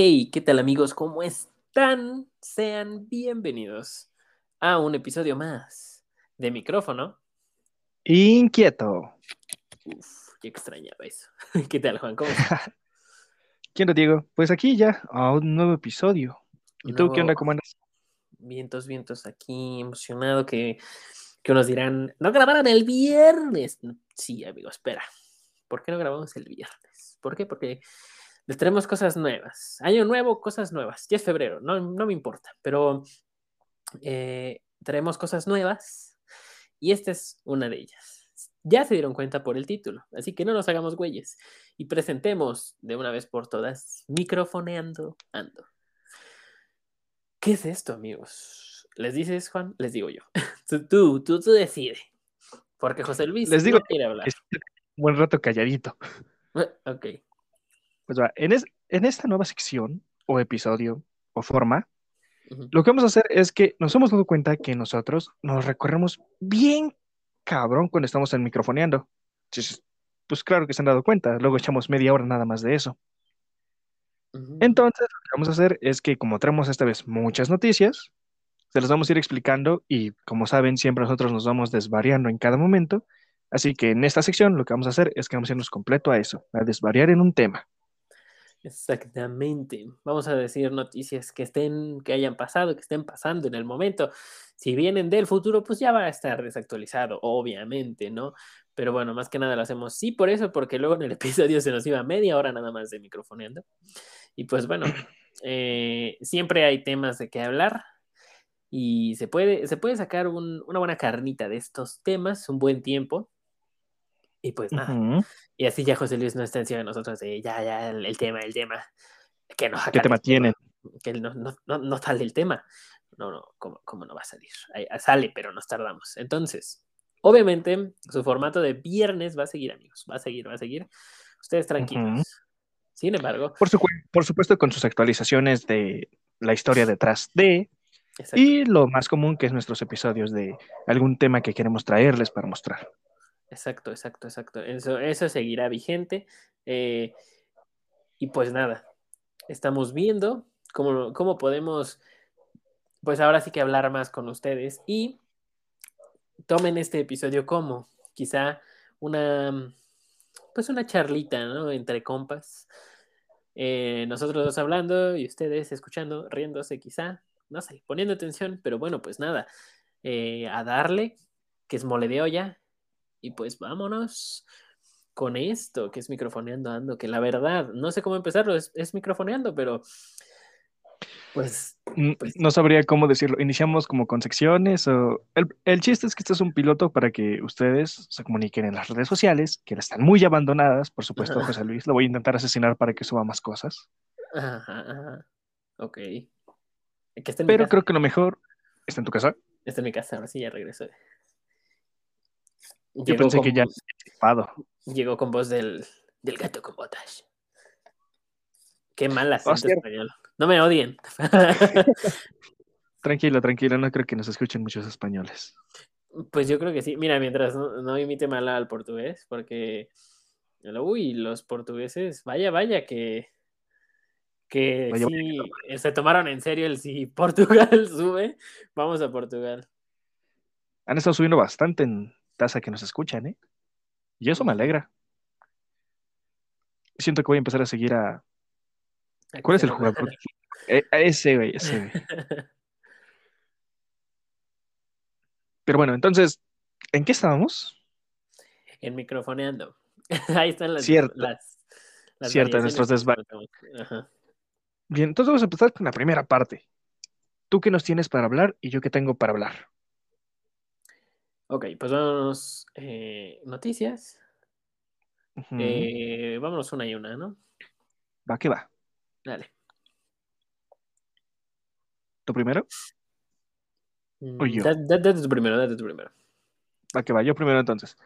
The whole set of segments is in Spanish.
Hey, ¿qué tal amigos? ¿Cómo están? Sean bienvenidos a un episodio más de micrófono. Inquieto. Uf, qué extrañaba eso. ¿Qué tal, Juan? ¿Cómo estás? ¿Quién lo digo? Pues aquí ya, a un nuevo episodio. ¿Y tú qué onda? ¿Cómo andas? Vientos, vientos, aquí emocionado que, que unos dirán, no grabaron el viernes. Sí, amigo, espera. ¿Por qué no grabamos el viernes? ¿Por qué? Porque les traemos cosas nuevas. Año nuevo, cosas nuevas. Ya es febrero, no, no me importa, pero eh, traemos cosas nuevas y esta es una de ellas. Ya se dieron cuenta por el título, así que no nos hagamos güeyes y presentemos de una vez por todas microfoneando ando. ¿Qué es esto, amigos? ¿Les dices, Juan? Les digo yo. tú, tú, tú, tú decide. Porque José Luis Les digo no quiere hablar. que buen rato calladito. Ok. Pues va, en, es- en esta nueva sección, o episodio, o forma, lo que vamos a hacer es que nos hemos dado cuenta que nosotros nos recorremos bien cabrón cuando estamos en microfoneando. Entonces, Pues claro que se han dado cuenta, luego echamos media hora nada más de eso. Entonces, lo que vamos a hacer es que como traemos esta vez muchas noticias, se las vamos a ir explicando y como saben, siempre nosotros nos vamos desvariando en cada momento. Así que en esta sección lo que vamos a hacer es que vamos a irnos completo a eso, a desvariar en un tema. Exactamente. Vamos a decir noticias que estén, que hayan pasado, que estén pasando en el momento. Si vienen del futuro, pues ya va a estar desactualizado, obviamente, ¿no? Pero bueno, más que nada lo hacemos sí por eso, porque luego en el episodio se nos iba media hora nada más de microfoneando. Y pues bueno, eh, siempre hay temas de qué hablar y se puede, se puede sacar un- una buena carnita de estos temas, un buen tiempo. Y pues nada. Y así ya José Luis no está encima de nosotros de ya, ya, el, el tema, el tema. Que no ¿Qué tema tienen? Que no, no, no, no sale el tema. No, no, ¿cómo, cómo no va a salir? Ahí- ah, sale, pero nos tardamos. Entonces, obviamente, su formato de viernes va a seguir, amigos. Va a seguir, va a seguir. Ustedes tranquilos. Sin embargo, Por, su- por supuesto, con sus actualizaciones de la historia detrás de, exacto, y lo más común que es nuestros episodios de algún tema que queremos traerles para mostrar. Exacto, exacto, exacto. Eso, eso seguirá vigente. Eh, y pues nada, estamos viendo cómo, cómo podemos, pues ahora sí que hablar más con ustedes y tomen este episodio como quizá una, pues una charlita, ¿no? Entre compas. Eh, nosotros dos hablando y ustedes escuchando, riéndose quizá, no sé, poniendo atención, pero bueno, pues nada, eh, a darle, que es mole de olla, y pues vámonos con esto, que es microfoneando ando, que la verdad, no sé cómo empezarlo, es, es microfoneando, pero pues Pues- No sabría cómo decirlo. Iniciamos como con secciones o... El, el chiste es que este es un piloto para que ustedes se comuniquen en las redes sociales, que están muy abandonadas, por supuesto. José Luis. Lo voy a intentar asesinar para que suba más cosas. Ajá, ajá. Ok. Que está en mi Pero casa. creo que lo mejor está en tu casa. Está en mi casa, ahora sí ya regreso. Yo Llegó pensé con, que ya llegó con voz del, del gato con botas. Qué mal Oh, acento español. No me odien. Tranquilo, tranquilo. No creo que nos escuchen muchos españoles. pues yo creo que sí. Mira, mientras no, no imite mal al portugués, porque. Uy, los portugueses, vaya, vaya, que. Que Vaya, sí, eh, se tomaron en serio el si Portugal sube, vamos a Portugal. Han estado subiendo bastante en tasa que nos escuchan, ¿eh? Y eso me alegra. Siento que voy a empezar a seguir a... ¿Cuál es el jugador? Eh, a ese, güey, ese, güey. Pero bueno, entonces, ¿en qué estábamos? en microfoneando. Ahí están las, Cierto. las, las Cierto, variaciones nuestros que desva- encontramos. Ajá. Bien, entonces vamos a empezar con la primera parte. ¿Tú qué nos tienes para hablar y yo qué tengo para hablar? Ok, pues vámonos. eh, noticias. Eh, vámonos una y una, ¿no? Va que va. Dale. ¿Tú primero? Mm, O yo. da- da- Date tu primero, date tu primero. Va que va, yo primero entonces.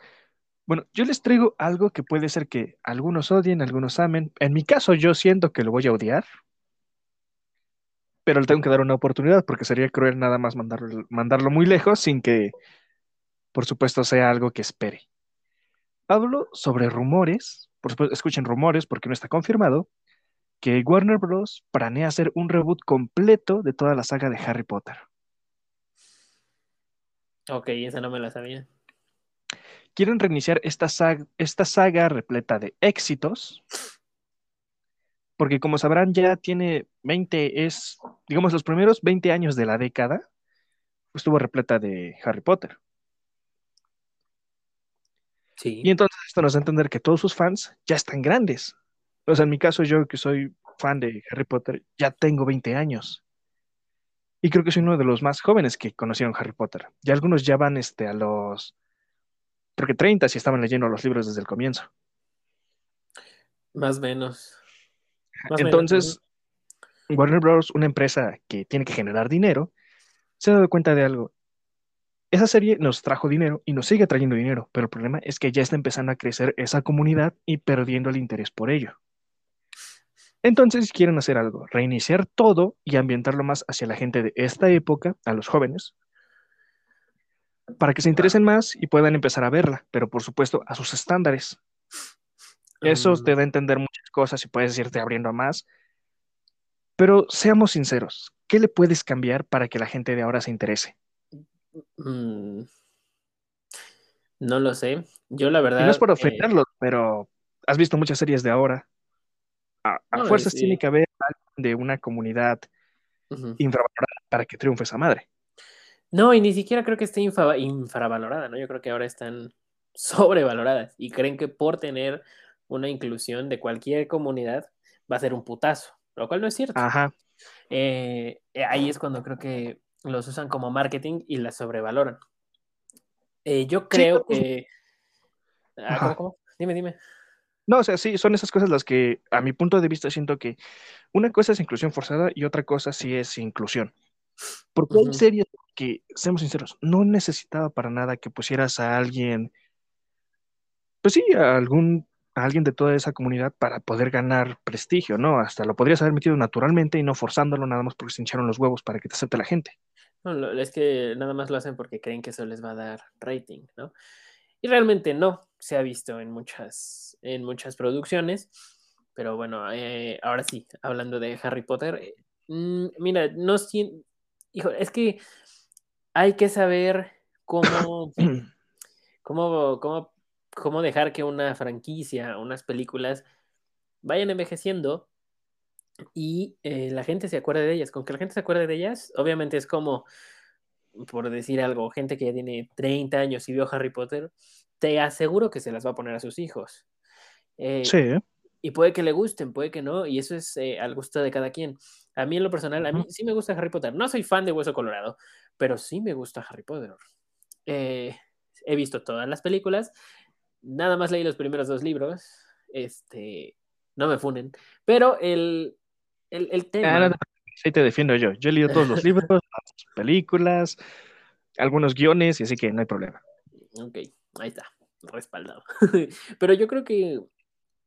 Bueno, yo les traigo algo que puede ser que algunos odien, algunos amen. En mi caso, yo siento que lo voy a odiar. Pero le tengo que dar una oportunidad porque sería cruel nada más mandarlo, mandarlo muy lejos sin que, por supuesto, sea algo que espere. Hablo sobre rumores, por supuesto, escuchen rumores porque no está confirmado, que Warner Bros. planea hacer un reboot completo de toda la saga de Harry Potter. Ok, esa no me la sabía. Quieren reiniciar esta saga, esta saga repleta de éxitos, porque como sabrán ya tiene 20, es, digamos, los primeros 20 años de la década, estuvo repleta de Harry Potter. Sí. Y entonces esto nos da a entender que todos sus fans ya están grandes. O sea, en mi caso, yo que soy fan de Harry Potter, ya tengo 20 años. Y creo que soy uno de los más jóvenes que conocieron Harry Potter. Y algunos ya van este, a los, creo que 30 si estaban leyendo los libros desde el comienzo. Más o menos. Más o menos, Entonces, Warner Bros., una empresa que tiene que generar dinero, se ha dado cuenta de algo. Esa serie nos trajo dinero y nos sigue trayendo dinero, pero el problema es que ya está empezando a crecer esa comunidad y perdiendo el interés por ello. Entonces quieren hacer algo, reiniciar todo y ambientarlo más hacia la gente de esta época, a los jóvenes, para que se interesen más y puedan empezar a verla, pero por supuesto a sus estándares. Eso te da a entender muchas cosas y puedes irte abriendo a más. Pero seamos sinceros, ¿qué le puedes cambiar para que la gente de ahora se interese? Mm, No lo sé. Yo la verdad. Y no es por eh, ofenderlos, pero has visto muchas series de ahora. A, a No, fuerzas sí. tiene que haber alguien de una comunidad infravalorada para que triunfe esa madre. No, y ni siquiera creo que esté infravalorada, ¿no? Yo creo que ahora están sobrevaloradas y creen que por tener una inclusión de cualquier comunidad va a ser un putazo, lo cual no es cierto. Ajá. Eh, eh, ahí es cuando creo que los usan como marketing y las sobrevaloran. Eh, yo creo pues- que... Ah, ¿cómo? Dime, dime. No, o sea, sí, son esas cosas las que, a mi punto de vista, siento que una cosa es inclusión forzada y otra cosa sí es inclusión. Porque hay Ujú. series que, seamos sinceros, no necesitaba para nada que pusieras a alguien, pues sí, a algún, a alguien de toda esa comunidad para poder ganar prestigio, ¿no? Hasta lo podrías haber metido naturalmente y no forzándolo nada más porque se hincharon los huevos para que te acepte la gente. Es que nada más lo hacen porque creen que eso les va a dar rating, ¿no? Y realmente no, se ha visto en muchas, en muchas producciones, pero bueno, eh, ahora sí, hablando de Harry Potter, eh, mm, mira, no siento, hijo, es que hay que saber cómo, cómo, cómo, cómo dejar que una franquicia, unas películas vayan envejeciendo y eh, la gente se acuerde de ellas. Con que la gente se acuerde de ellas, obviamente es como, por decir algo, gente que ya tiene 30 años y vio Harry Potter, te aseguro que se las va a poner a sus hijos. Eh, Sí, y puede que le gusten, puede que no, y eso es eh, al gusto de cada quien. A mí en lo personal, a mí sí me gusta Harry Potter. No soy fan de Hueso Colorado, pero sí me gusta Harry Potter. Eh, he visto todas las películas, nada más leí los primeros dos libros, este, no me funen, pero el, el, el Ah, tema... no te preocupes, ahí te defiendo yo. Yo he leído todos los libros, las películas, algunos guiones, y así que no hay problema. Ok, ahí está, respaldado. pero yo creo que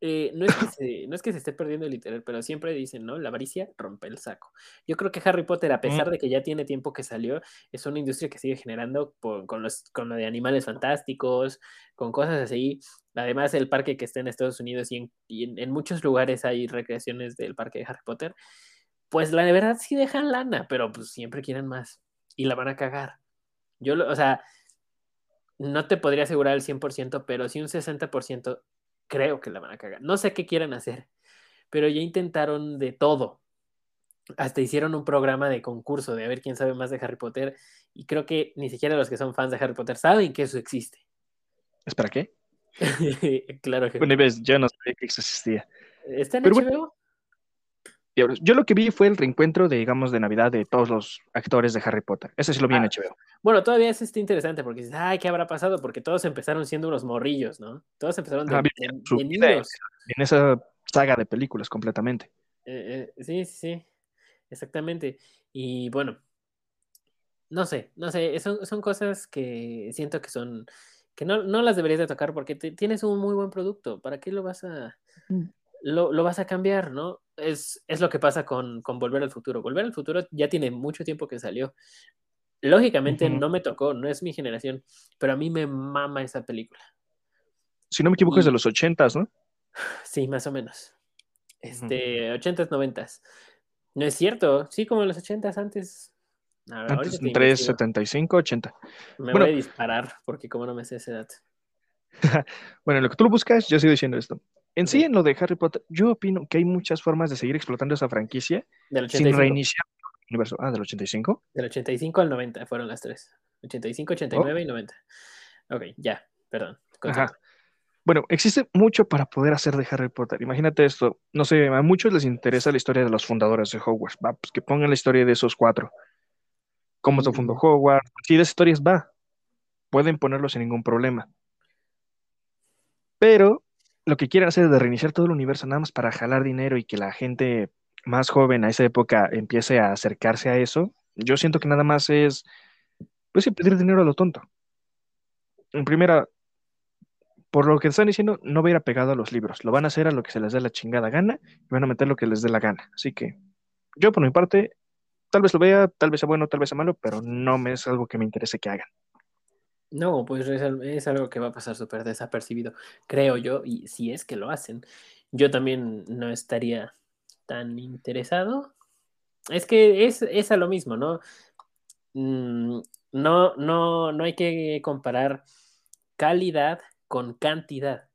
eh, no, es que se, no es que se esté perdiendo el literal, pero siempre dicen, ¿no? La avaricia rompe el saco. Yo creo que Harry Potter, a pesar de que ya tiene tiempo que salió, es una industria que sigue generando por- con, los, con lo de animales fantásticos, con cosas así. Además, el parque que está en Estados Unidos y en, y en- en muchos lugares hay recreaciones del parque de Harry Potter, pues la de verdad sí dejan lana, pero pues siempre quieren más y la van a cagar. Yo, lo- o sea, no te podría asegurar el 100%, pero sí un 60% creo que la van a cagar. No sé qué quieren hacer, pero ya intentaron de todo. Hasta hicieron un programa de concurso de a ver quién sabe más de Harry Potter y creo que ni siquiera los que son fans de Harry Potter saben que eso existe. ¿Espera qué? claro que Bueno, y ves, yo no sabía que eso existía. ¿Está en pero HBO? bueno. Diablos, Yo lo que vi fue el reencuentro de, digamos, de Navidad de todos los actores de Harry Potter. Ese sí lo vi en Ah. HBO. Bueno, todavía es este interesante porque dices, ay, ¿qué habrá pasado? Porque todos empezaron siendo unos morrillos, ¿no? Todos empezaron de, Ajá, de- vivieron su de vida niños. En esa saga de películas completamente. Eh, eh, sí, sí, sí, exactamente. Y bueno, no sé, no sé, son, son cosas que siento que son, que no, no las deberías de tocar porque te- tienes un muy buen producto. ¿Para qué lo vas a, lo, lo vas a cambiar, no? Es, es lo que pasa con, con Volver al Futuro. Volver al Futuro ya tiene mucho tiempo que salió. Lógicamente no me tocó, no es mi generación, pero a mí me mama esa película. Si no me equivoco, es de los ochentas, ¿no? Sí, más o menos. Este, 80s, 90s. No es cierto, sí, como en los 80s antes. A ver, Antes, ahorita te entre investigo. 75, 80. Me bueno. voy a disparar porque como no me sé ese dato. Bueno, en lo que tú lo buscas, yo sigo diciendo esto. En sí, en lo de Harry Potter, yo opino que hay muchas formas de seguir explotando esa franquicia Del sin 85. reiniciar el universo. Ah, del 85. Del 85 al 90 fueron las tres. 85, 89 y 90. Ok, ya, perdón. Ajá. Bueno, existe mucho para poder hacer de Harry Potter. Imagínate esto. No sé, a muchos les interesa la historia de los fundadores de Hogwarts. Va, pues que pongan la historia de esos cuatro. Cómo se fundó Mm. Hogwarts. Si de esas historias va. Pueden ponerlo sin ningún problema. Pero lo que quieren hacer es de reiniciar todo el universo nada más para jalar dinero y que la gente más joven a esa época empiece a acercarse a eso. Yo siento que nada más es, pues pedir dinero a lo tonto. En primera, por lo que están diciendo, no va a ir apegado a los libros. Lo van a hacer a lo que se les dé la chingada gana y van a meter lo que les dé la gana. Así que yo, por mi parte, tal vez lo vea, tal vez sea bueno, tal vez sea malo, pero no me es algo que me interese que hagan. No, pues es, es algo que va a pasar súper desapercibido, creo yo, y si es que lo hacen, yo también no estaría tan interesado. Es que es, es a lo mismo, ¿no? Mm, no, no, no hay que comparar calidad con cantidad.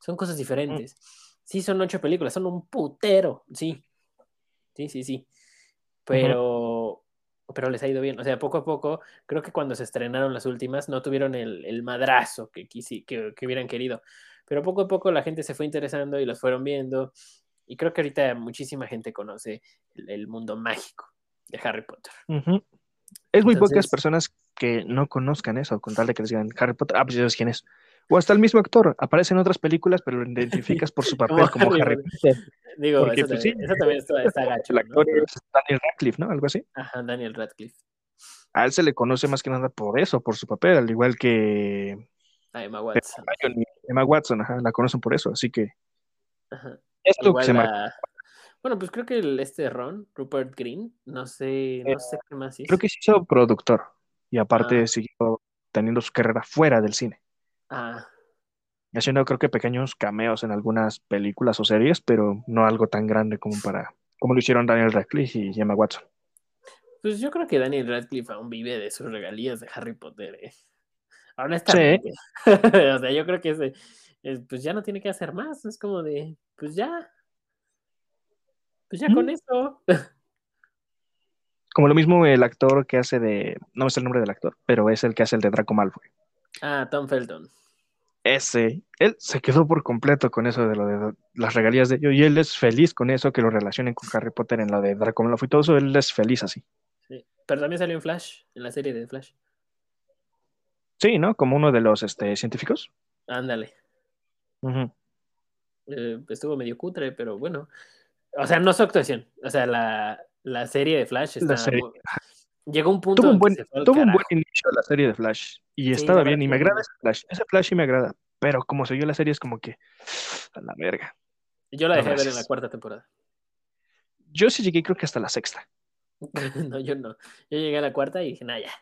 Son cosas diferentes. Sí, son ocho películas, son un putero, sí. Sí, sí, sí. Pero, pero les ha ido bien. O sea, poco a poco, creo que cuando se estrenaron las últimas no tuvieron el, el madrazo que, quisi- que, que hubieran querido. Pero poco a poco la gente se fue interesando y los fueron viendo. Y creo que ahorita muchísima gente conoce el, el mundo mágico de Harry Potter. Es muy pocas personas que no conozcan eso, con tal de que les digan Harry Potter, ah, pues ya sabes quién es. O hasta el mismo actor, aparece en otras películas, pero lo identificas por su papel como Harry Harry Potter. Digo, Porque, eso, pues, también, sí, eso también está, está gacho. El ¿no? actor es Daniel Radcliffe, ¿no? Algo así. Ajá, Daniel Radcliffe. A él se le conoce más que nada por eso, por su papel, al igual que A Emma Watson. Emma Watson, ajá, la conocen por eso, así que Ajá. es lo que se la- Bueno, pues creo que el, este Ron, Rupert Green, no sé, no sé qué más hizo. creo que se hizo productor y aparte Ah. siguió teniendo su carrera fuera del cine, Ah, haciendo creo que pequeños cameos en algunas películas o series, pero no algo tan grande como para como lo hicieron Daniel Radcliffe y Emma Watson. pues yo creo que Daniel Radcliffe aún vive de sus regalías de Harry Potter, eh. Honestamente. o sea, yo creo que ese, es- pues ya no tiene que hacer más. Es como de, pues ya. Pues ya con Mm. eso. Como lo mismo el actor que hace de, no me sé el nombre del actor, pero es el que hace el de Draco Malfoy. Ah, Tom Felton. Ese, él se quedó por completo con eso de lo de las regalías de ello y él es feliz con eso, que lo relacionen con Harry Potter en lo de Draco y todo eso, él es feliz así. Sí. Pero también salió en Flash, en la serie de Flash. Sí, ¿no? Como uno de los este, científicos. Ándale. Eh, estuvo medio cutre, pero bueno. O sea, no su actuación. O sea, la, la serie de Flash está. Serie. muy- Llegó un punto Tuvo un buen, tuvo un buen inicio la serie de Flash y Sí, estaba bien y me agrada ese Flash. Ese Flash sí me agrada, pero como se vio la serie es como que a la verga. Yo la dejé de ver en la cuarta temporada. Yo sí llegué creo que hasta la sexta, no, yo no. Yo llegué a la cuarta y dije, nah, ya.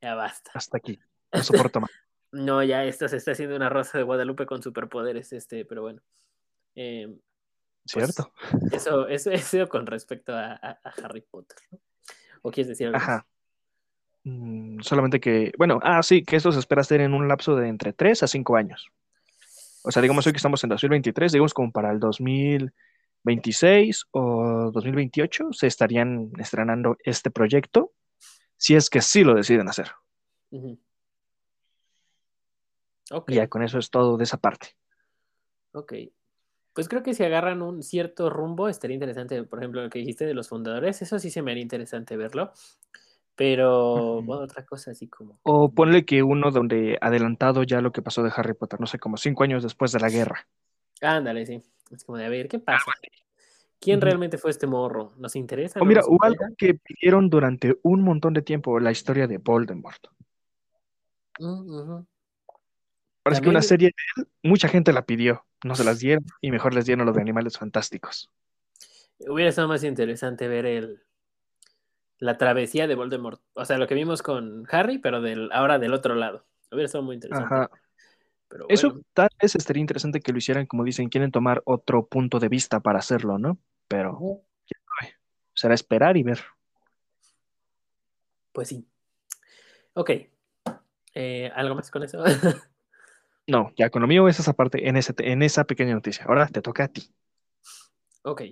Ya basta. hasta aquí. No soporto más. No, ya esto se está haciendo una rosa de Guadalupe con superpoderes, este, pero bueno. Eh, pues, ¿Cierto? eso, eso, eso con respecto a, a- a Harry Potter. ¿no? ¿O quieres decir algo? Ajá. Mm, solamente que, bueno, ah, sí, que esto se espera hacer en un lapso de entre 3 a 5 años. O sea, digamos hoy que estamos en 2023, digamos como para el 2026 o 2028 se estarían estrenando este proyecto, si es que sí lo deciden hacer. Ujú. Ok, Y ya con eso es todo de esa parte. ok. Pues creo que si agarran un cierto rumbo, estaría interesante, por ejemplo, lo que dijiste de los fundadores, eso sí se me haría interesante verlo. Pero, bueno, otra cosa así como... O ponle que uno donde adelantado ya lo que pasó de Harry Potter, no sé, como cinco años después de la guerra. Ándale, sí. Es como de, a ver, ¿qué pasa? ¿Quién realmente fue este morro? ¿Nos interesa? O ¿No mira, hubo algo que pidieron durante un montón de tiempo, la historia de Voldemort. Mm, ujú. Parece que una serie de él, mucha gente la pidió, no se las dieron y mejor les dieron lo de Animales Fantásticos. Hubiera estado más interesante ver el, la travesía de Voldemort. O sea, lo que vimos con Harry, pero del, ahora del otro lado. Hubiera estado muy interesante. Ajá. Pero Eso tal vez estaría interesante que lo hicieran, como dicen, quieren tomar otro punto de vista para hacerlo, ¿no? Pero ujú, será esperar y ver. pues sí. Ok. Eh, ¿Algo más con eso? No, ya con lo mío es esa parte, en, ese, en esa pequeña noticia. Ahora te toca a ti. ok.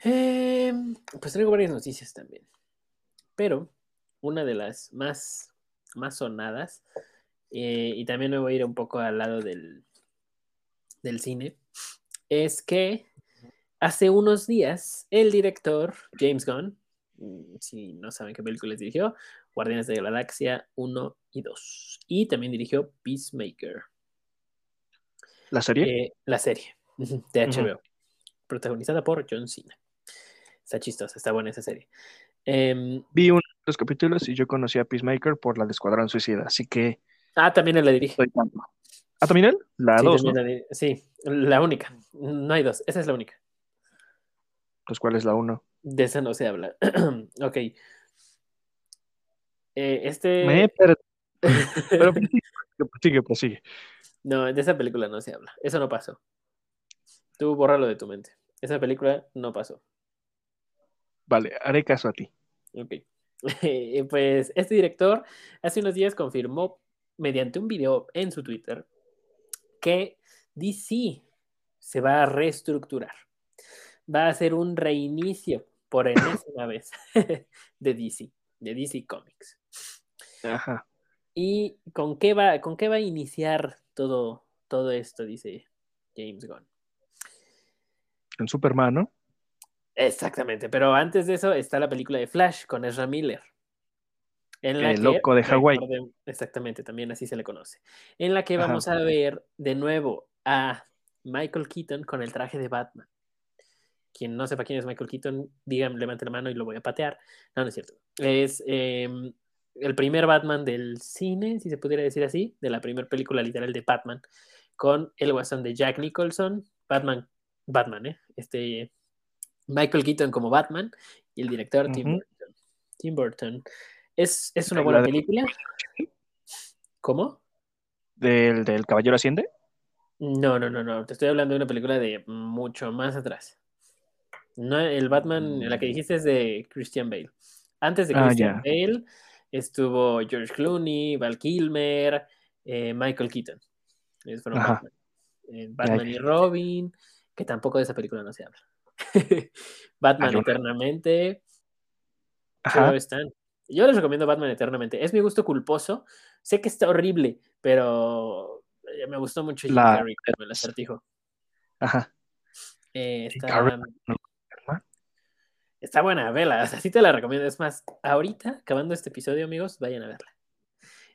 Em, pues traigo varias noticias también. Pero una de las más, más sonadas, eh, y también me voy a ir un poco al lado del, del cine, es que hace unos días el director James Gunn, mm, si no saben qué películas dirigió, Guardianes de la Galaxia 1 y 2, y también dirigió Peacemaker, ¿La serie? eh, la serie de. HBO, protagonizada por John Cena. Está chistosa, está buena esa serie. Em, Vi uno de los capítulos y yo conocí a Peacemaker por la de Escuadrón Suicida, así que ah, también él la dirige. estoy. ¿Ah, también él? La Sí, 2, también ¿no? la di- sí, la única. No hay dos, esa es la única. Pues, ¿cuál es la 1? De esa no se habla. ok. Eh, Me este. he perdido. Pero prosigue, no, de esa película no se habla. Eso no pasó. Tú bórralo de tu mente. Esa película no pasó. Vale, haré caso a ti. Ok. Eh, Pues este director hace unos días confirmó mediante un video en su Twitter que DC se va a reestructurar. Va a hacer un reinicio por enésima vez de DC, de DC Comics. Ajá. ¿Y con qué va, con qué va a iniciar todo, todo esto? Dice James Gunn. En Superman, ¿no? Exactamente, pero antes de eso está la película de Flash con Ezra Miller. En la El que, loco de Hawái. exactamente, también así se le conoce. En la que Ajá. vamos a ver de nuevo a Michael Keaton con el traje de Batman. Quien no sepa quién es Michael Keaton, digan, levante la mano y lo voy a patear. No, no es cierto. Es eh, el primer Batman del cine, si se pudiera decir así, de la primera película literal de Batman, con el guasón de Jack Nicholson, Batman, Batman, ¿eh? Este, Michael Keaton como Batman y el director Tim. Burton. Tim Burton. Es, es una buena de- película. ¿Cómo? ¿Del, del Caballero Asciende? No, no, no, no. Te estoy hablando de una película de mucho más atrás. No, el Batman, la que dijiste es de Christian Bale. Antes de Ah, Christian. Bale estuvo George Clooney, Val Kilmer, eh, Michael Keaton. Ellos fueron. Batman. Eh, Batman y Robin, que tampoco de esa película no se habla. Batman una. Eternamente. Ajá. Están. Yo les recomiendo Batman Eternamente. Es mi gusto culposo. Sé que está horrible, pero eh, me gustó mucho Jim La- Carrey como el acertijo. Ajá. Eh. Está buena, vela. O sea, sí te la recomiendo. Es más, ahorita, acabando este episodio, amigos, vayan a verla.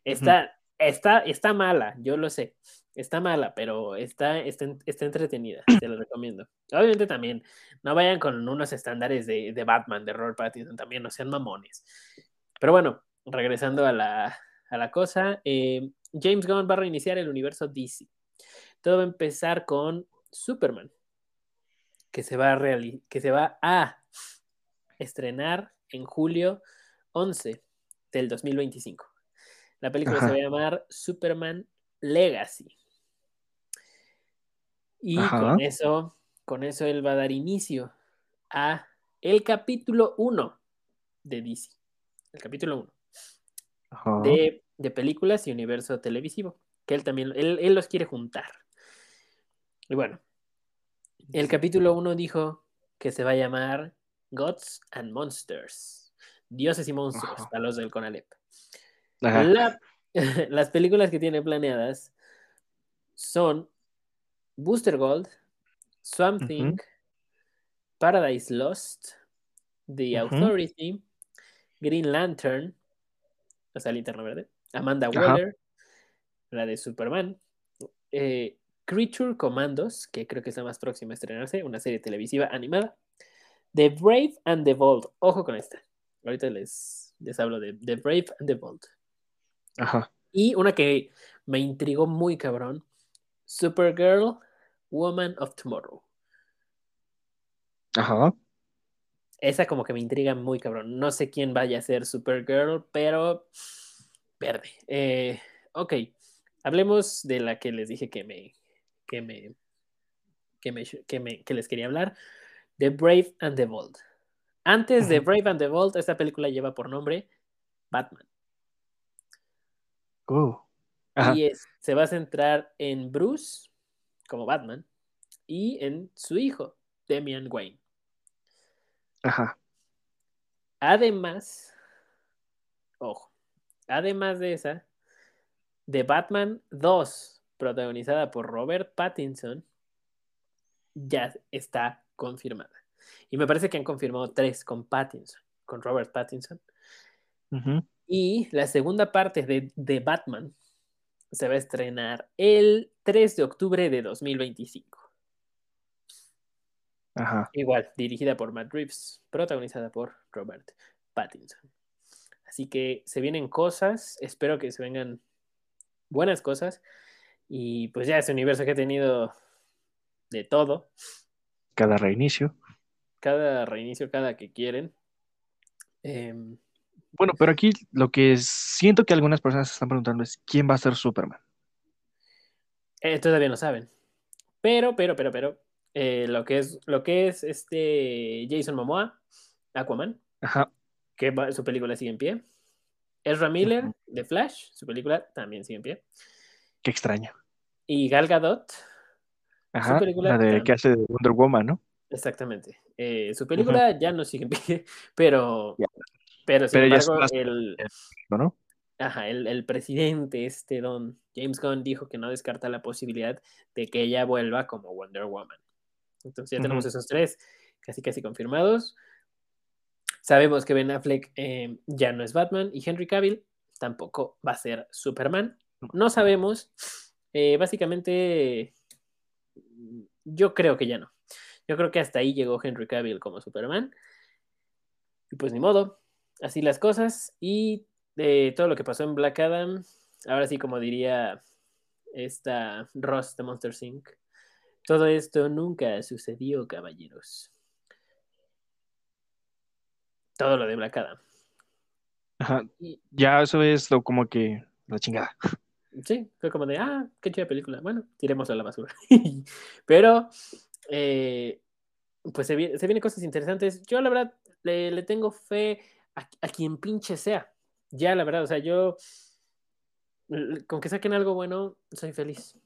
Está, está, está mala, yo lo sé. Está mala, pero está, está, está entretenida. Te la recomiendo. Obviamente también, no vayan con unos estándares de, de Batman, de Robert Pattinson, también no sean mamones. Pero bueno, regresando a la, a la cosa, eh, James Gunn va a reiniciar el universo DC. Todo va a empezar con Superman, que se va a, reali- que se va a estrenar en julio 11 del 2025. La película Ajá. se va a llamar Superman Legacy. Y Ajá. con eso, con eso él va a dar inicio a el capítulo 1 de DC. El capítulo 1 Ajá. de, de películas y universo televisivo. Que él también, él, él los quiere juntar. Y bueno, el capítulo 1 dijo que se va a llamar Gods and Monsters. Dioses y monstruos, Ajá. para los del Conalep. La- las películas que tiene planeadas son Booster Gold, Swamp Paradise Lost, The. Authority, Green Lantern, o sea, Linterna Verde, Amanda Ajá. Waller, la de Superman, eh, Creature Commandos, que creo que es la más próxima a estrenarse, una serie televisiva animada, The Brave and the Bold, ojo con esta, ahorita les, les hablo de The Brave and the Bold. Ajá. Y una que me intrigó muy cabrón, Supergirl, Woman of Tomorrow. Ajá. Esa como que me intriga muy cabrón. No sé quién vaya a ser Supergirl, pero verde. Eh, ok. hablemos de la que les dije que me, que me, que me, que me, que les quería hablar, The Brave and the Bold. Antes de. Brave and the Bold, esta película lleva por nombre Batman. Uh, Y es- se va a centrar en Bruce como Batman y en su hijo, Damian Wayne. ajá. Además, ojo, además de esa, de Batman 2, protagonizada por Robert Pattinson, ya está confirmada. Y me parece que han confirmado tres con Pattinson, con Robert Pattinson. Y la segunda parte de, de Batman se va a estrenar el 3 de octubre de 2025. Ajá. Igual, dirigida por Matt Reeves, protagonizada por Robert Pattinson. Así que se vienen cosas, espero que se vengan buenas cosas. Y pues ya ese universo que ha tenido de todo, Cada reinicio. cada reinicio, cada que quieren. Em, Bueno, pero aquí lo que siento que algunas personas se están preguntando es quién va a ser Superman. eh, todavía no saben. Pero, pero, pero, pero, eh, lo que es, lo que es este Jason Momoa, Aquaman, Ajá. que va- su película sigue en pie. Ezra Miller, de Flash, su película también sigue en pie. Qué extraño. Y Gal Gadot, Ajá. película La de también. que hace de Wonder Woman, ¿no? exactamente. eh, su película ya no sigue en pie, pero, Ya. pero sin Pero ya embargo, más- el, ¿No? ajá, el, el presidente, este don James Gunn, dijo que no descarta la posibilidad de que ella vuelva como Wonder Woman. Entonces ya tenemos esos tres casi casi confirmados. Sabemos que Ben Affleck eh, ya no es Batman y Henry Cavill tampoco va a ser Superman. No sabemos. eh, básicamente, yo creo que ya no. Yo creo que hasta ahí llegó Henry Cavill como Superman. Y pues ni modo. Así las cosas. Y de todo lo que pasó en Black Adam, ahora sí, como diría esta Ross de Monster Inc. Todo esto nunca sucedió, caballeros. Todo lo de Black Adam. Ajá. Y Ya eso es lo como que la chingada. sí, fue como de, ah, qué chida película. Bueno, tiremos a la basura. Pero, eh, pues se, viene, se vienen cosas interesantes. Yo, la verdad, le, tengo fe a, a, quien pinche sea. Ya, la verdad, o sea, yo, con que saquen algo bueno, soy feliz.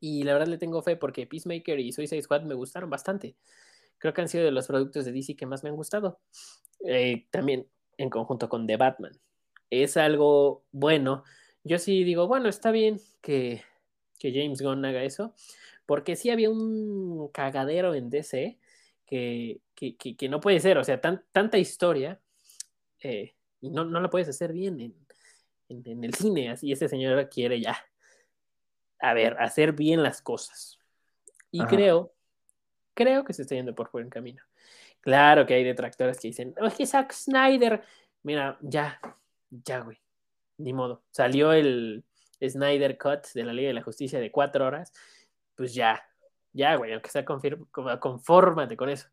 Y la verdad le tengo fe porque Peacemaker y Suicide Squad me gustaron bastante. Creo que han sido de los productos de DC que más me han gustado. Eh, también en conjunto con The Batman. Es algo bueno. Yo sí digo, bueno, está bien que, que James Gunn haga eso, porque sí había un cagadero en DC que, que, que, que no puede ser, o sea, tan, tanta historia eh, y no, no la puedes hacer bien en, en, en, el cine, así ese señor quiere ya, a ver, hacer bien las cosas. Y Ajá. creo, creo que se está yendo por buen camino. Claro que hay detractores que dicen, es que Zack Snyder, mira, ya, ya, güey, ni modo. Salió el Snyder Cut de la Liga de la Justicia de cuatro horas, pues ya, ya, güey, aunque sea confórmate con eso.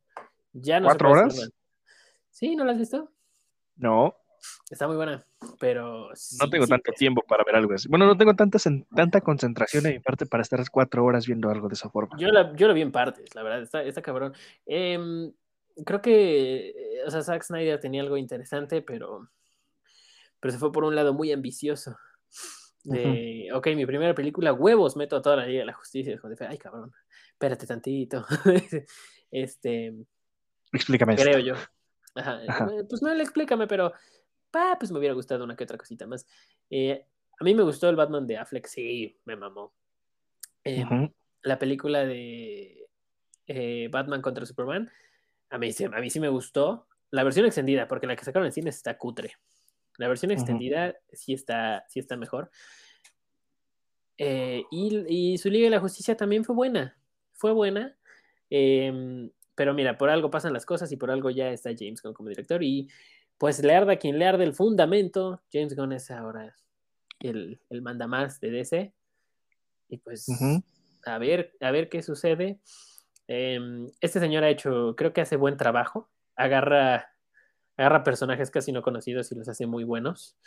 Ya no ¿Cuatro horas? Sí, ¿no lo has visto? No. Está muy buena, pero... Sí, no tengo sí, tanto tiempo para ver algo así. Bueno, no tengo tanta, tanta concentración en mi parte para estar cuatro horas viendo algo de esa forma. Yo, la, yo lo vi en partes, la verdad, está, está cabrón. Eh, creo que, o sea, Zack Snyder tenía algo interesante, pero, pero se fue por un lado muy ambicioso. De, uh -huh. ok, mi primera película, huevos, meto a toda la Liga de la Justicia. De, Ay, cabrón, espérate tantito. este. Explícame Creo esto. yo. Ajá. Ajá. Pues no, explícame, pero pa, pues me hubiera gustado una que otra cosita más. Eh, a mí me gustó el Batman de Affleck, sí, me mamó. Eh, uh -huh. La película de eh, Batman contra Superman, a mí, sí, a mí sí me gustó. La versión extendida, porque la que sacaron en cine está cutre. La versión extendida uh -huh. sí, está, sí está mejor. Eh, y, y, su Liga de la Justicia también fue buena. Fue buena. Eh, pero mira, por algo pasan las cosas y por algo ya está James Gunn como director. Y pues le arda quien le arde el fundamento. James Gunn es ahora el, el mandamás de DC. Y pues uh -huh. a, ver, a ver qué sucede. Eh, este señor ha hecho, creo que hace buen trabajo. Agarra, agarra personajes casi no conocidos y los hace muy buenos.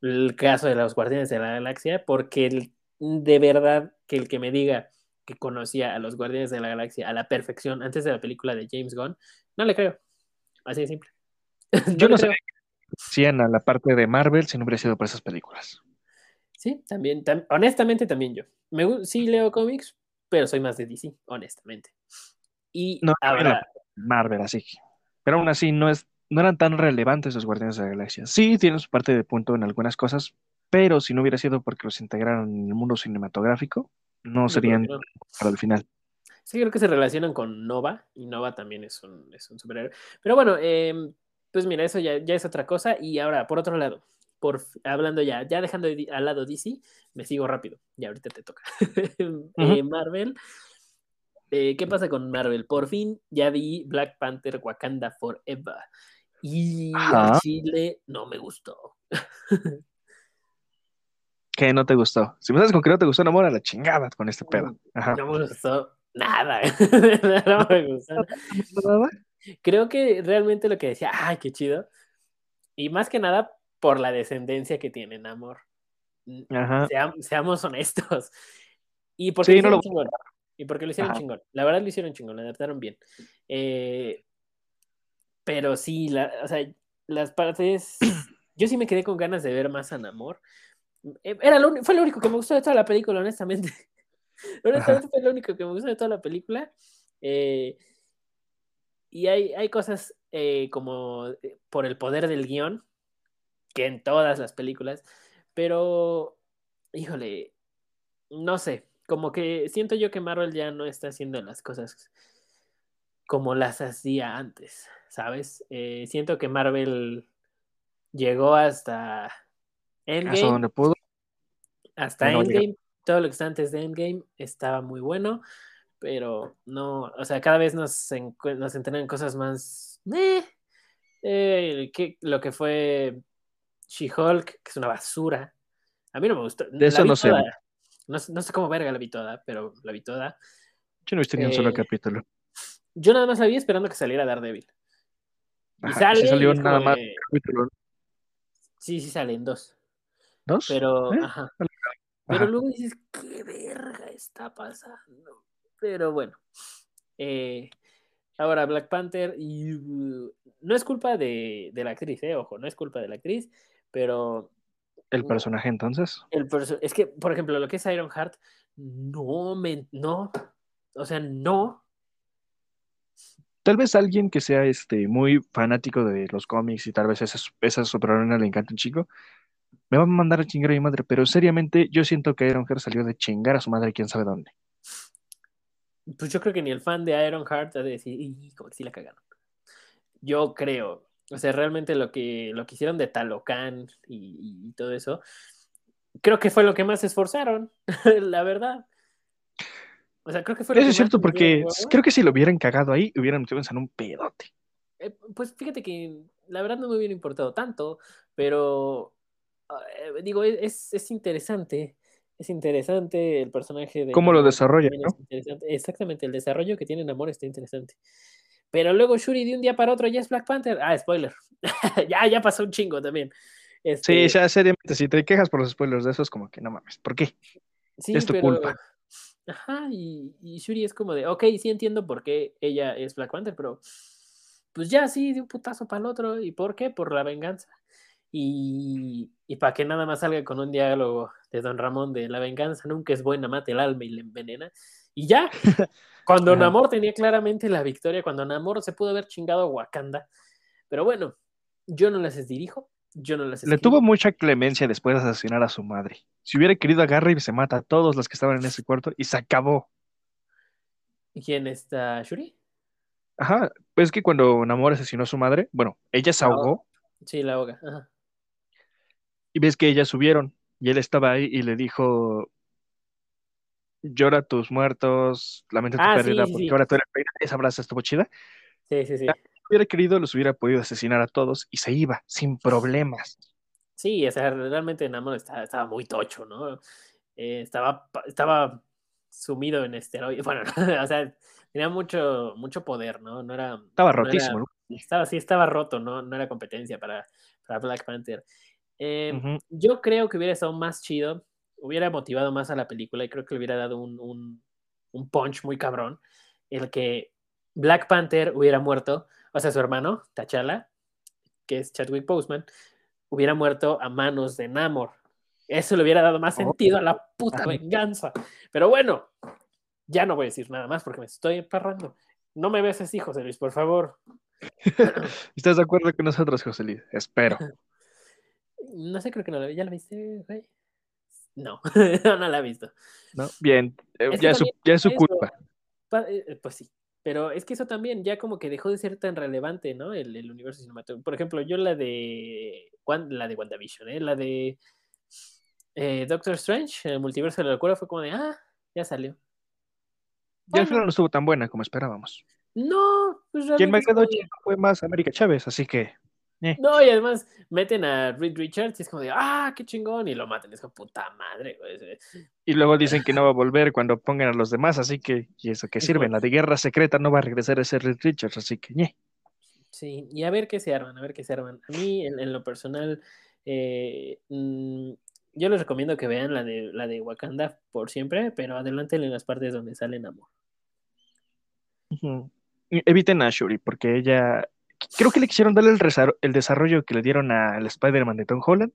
El caso de los Guardianes de la Galaxia, porque el, de verdad que el que me diga que conocía a los Guardianes de la Galaxia a la perfección antes de la película de James Gunn, no le creo. Así de simple. Yo no, sé si a la parte de Marvel si no hubiera sido por esas películas. Sí, también, honestamente también yo. Me, sí leo cómics, pero soy más de DC, honestamente. Y no, ahora... Marvel, así Pero aún así no, es, no eran tan relevantes los Guardianes de la Galaxia. Sí, tienen su parte de punto en algunas cosas, pero si no hubiera sido porque los integraron en el mundo cinematográfico, no serían para el final. Sí, creo que se relacionan con Nova, y Nova también es un, es un superhéroe. Pero bueno, em, pues mira, eso ya, ya, es otra cosa. Y ahora, por otro lado, por, hablando ya, ya dejando al lado DC, me sigo rápido. Y ahorita te toca. Eh, Marvel. Eh, ¿Qué pasa con Marvel? Por fin ya vi Black Panther Wakanda Forever. Y a Chile no me gustó. ¿Qué no te gustó? Si me sabes con que no te gustó, no a la chingada con este pedo. No me gustó nada. no me gustó. Creo que realmente lo que decía, ay, qué chido. Y más que nada por la descendencia que tienen, amor. seamos honestos. Y porque lo hicieron chingón. Y porque lo hicieron chingón. La verdad lo hicieron chingón, lo adaptaron bien. Eh, pero sí, la, o sea, las partes. Yo sí me quedé con ganas de ver más a Namor. Eh, era lo, fue lo único que me gustó de toda la película, honestamente. honestamente fue lo único que me gustó de toda la película. Eh, y hay, hay cosas eh, como por el poder del guion, que en todas las películas, pero, híjole, no sé, como que siento yo que Marvel ya no está haciendo las cosas como las hacía antes, ¿sabes? siento que Marvel llegó hasta Endgame. Hasta donde pudo. Hasta Endgame, todo lo que está antes de Endgame estaba muy bueno, pero no, o sea, cada vez nos, nos entrenan cosas más. Eh, que, lo que fue She-Hulk, que es una basura. A mí no me gustó. De eso no sé. No, sé cómo verga la vi toda, pero la vi toda. Yo no he visto ni un solo eh, capítulo. Yo nada más la vi esperando que saliera Daredevil. Y sale, salió nada más. Sí, sí salen dos. ¿Dos? Pero, ¿Eh? ajá. Pero luego dices, ¿qué verga está pasando? Pero bueno. Eh, ahora, Black Panther, y, uh, no es culpa de, la actriz, eh, ojo, no es culpa de la actriz, pero. ¿El personaje entonces? El es que, por ejemplo, lo que es Iron Heart, no me. No. O sea, no. Tal vez alguien que sea este, muy fanático de los cómics y tal vez esa, esa superheroína le encanta un chico, me va a mandar a chingar a mi madre, pero seriamente yo siento que Ironheart salió de chingar a su madre quién sabe dónde. Pues yo creo que ni el fan de Ironheart ha de decir, como que sí la cagaron. Yo creo, o sea, realmente lo que, lo que hicieron de Talocan y, todo eso, creo que fue lo que más esforzaron, la verdad. O sea, creo que fue Eso es cierto, porque creo que si lo hubieran cagado ahí, hubieran metido en un pedote. Eh, pues fíjate que la verdad no me hubiera importado tanto, pero ah, eh, digo, e, es, es, interesante. Es interesante el personaje de. ¿Cómo lo desarrolla? ¿no? Exactamente, el desarrollo que tiene en Amor está interesante. Pero luego Shuri de un día para otro ya es Black Panther. Ah, spoiler. ya, ya pasó un chingo también. Sí, este ya seriamente, si te quejas por los spoilers de eso, es como que no mames, ¿por qué? Sí, es tu culpa. Ajá, y, y, Shuri es como de, ok, sí entiendo por qué ella es Black Panther, pero pues ya sí, de un putazo para el otro. ¿Y por qué? Por la venganza. Y, y para que nada más salga con un diálogo de Don Ramón de la venganza nunca es buena, mate el alma y le envenena. Y ya, cuando Namor tenía claramente la victoria, cuando Namor se pudo haber chingado a Wakanda. Pero bueno, yo no las dirijo, yo no las Le tuvo mucha clemencia después de asesinar a su madre. Si hubiera querido agarrar y se mata a todos los que estaban en ese cuarto y se acabó. ¿Y quién está? ¿Shuri? Ajá, pues es que cuando Namor asesinó a su madre, bueno, ella se ahogó. Sí, la ahoga. Ajá. Y ves que ellas subieron y él estaba ahí y le dijo, llora tus muertos, lamenta tu ah, pérdida, porque ahora tú eres reina, esa brasa estuvo chida. Sí, sí, sí. Hubiera querido, los hubiera podido asesinar a todos y se iba, sin problemas. Sí, o sea, realmente Namor estaba, estaba muy tocho, ¿no? Eh, estaba, estaba sumido en esteroides, bueno, o sea, tenía mucho, mucho poder, ¿no? No era. Estaba rotísimo, ¿no? Estaba, sí, estaba roto, ¿no? No era competencia para, para Black Panther. Em, yo creo que hubiera estado más chido hubiera motivado más a la película y creo que le hubiera dado un, un, un punch muy cabrón, el que Black Panther hubiera muerto, o sea, su hermano, T'Challa, que es Chadwick Boseman, hubiera muerto a manos de Namor. Eso le hubiera dado más Oh. sentido a la puta venganza. Pero bueno, ya no voy a decir nada más porque me estoy emparrando. No me beses, hijo de Luis, por favor. ¿Estás de acuerdo con nosotros, José Luis? Espero. No sé, creo que no la ¿Ya la viste, güey? No, no, no la he visto. ¿no? Bien, eh, ya, es su, también ya es su eso- culpa. Pa- eh, Pues sí, pero es que eso también ya como que dejó de ser tan relevante, ¿no? El, el universo cinematográfico. Por ejemplo, yo la de la de WandaVision, ¿eh? La de eh, Doctor Strange, el multiverso de la locura, fue como de, ah, ya salió. Ya al Bueno, final no estuvo tan buena como esperábamos. no, pues Quien me quedó chido fue más América Chávez, así que No, y además meten a Reed Richards y es como de, ah, qué chingón, y lo matan. Es como puta madre, güey. Y luego dicen que no va a volver cuando pongan a los demás, así que, ¿y eso qué Es sirve? La de guerra secreta no va a regresar ese Reed Richards, así que, ñe. Sí, y a ver qué se arman, a ver qué se arman. A mí, en, en lo personal, eh, mm, yo les recomiendo que vean la de, la de Wakanda por siempre, pero adelántenle en las partes donde sale Namor. Eviten a Shuri, porque ella. Creo que le quisieron darle el, desarrollo que le dieron al Spider-Man de Tom Holland,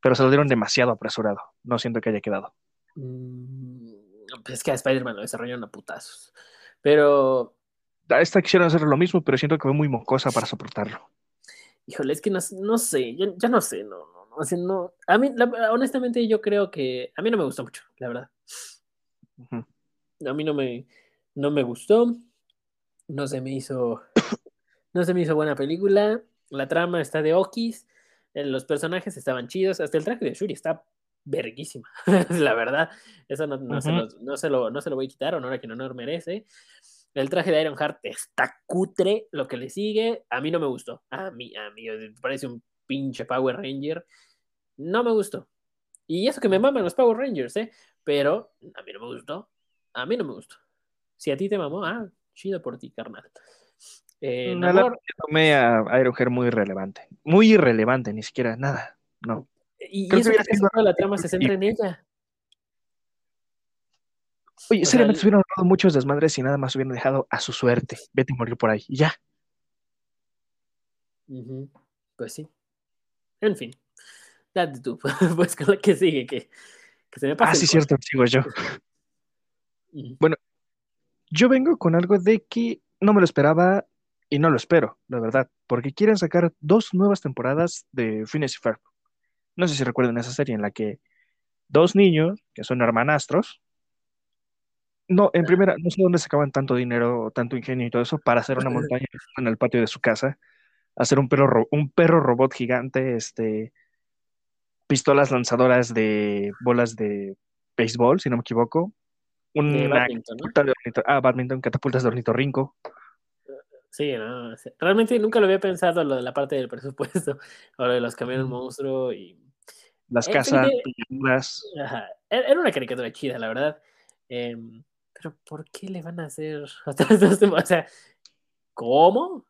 pero se lo dieron demasiado apresurado. No siento que haya quedado. Mm, pues es que a Spider-Man lo desarrollaron a putazos. Pero, A esta quisieron hacer lo mismo, pero siento que fue muy mocosa para soportarlo. híjole, es que no, no sé, ya, ya no sé, no, no, no, o sea, no. A mí, la- honestamente, yo creo que a mí no me gustó mucho, la verdad. A mí no me, no me gustó. No se me hizo. No se me hizo buena película. La trama está de Okis. eh, Los personajes estaban chidos. Hasta el traje de Shuri está verguísima. la verdad. Eso no, no se lo, no, se lo, no se lo voy a quitar. Honor a quien honor merece. El traje de Ironheart está cutre. Lo que le sigue, a mí no me gustó. A mí, a mí. Parece un pinche Power Ranger. No me gustó. Y eso que me maman los Power Rangers, ¿eh? Pero a mí no me gustó. A mí no me gustó. Si a ti te mamó, ah, chido por ti, carnal. Eh, a la- Namor, tomé a Ironheart muy irrelevante. Muy irrelevante, ni siquiera nada. No. y, y creo que eso que sido toda la trama se centra en ella. Oye, O seriamente se hubieran ahorrado muchos desmadres y nada más hubieran dejado a su suerte. Vete a morir por ahí. Y ya. Pues sí. En fin. Date tú, pues con la que sigue, que, que se me pasa. Ah, sí, cierto, sigo yo. Ujú. Yo vengo con algo de que no me lo esperaba y no lo espero, la verdad, porque quieren sacar dos nuevas temporadas de Phineas y Ferb. No sé si recuerdan esa serie en la que dos niños, que son hermanastros, no, en primera, no sé dónde sacaban tanto dinero, tanto ingenio y todo eso para hacer una montaña en el patio de su casa, hacer un perro, ro- un perro robot gigante, este, pistolas lanzadoras de bolas de béisbol, si no me equivoco, De una badminton, ¿no? catapulta de ah, badminton, catapultas de ornitorrinco, Sí, no, realmente nunca lo había pensado lo de la parte del presupuesto, o lo de los camiones monstruo y las Eh, casas. Ajá. Era una caricatura chida, la verdad. Em, pero ¿por qué le van a hacer otras dos temporadas? O sea, ¿cómo?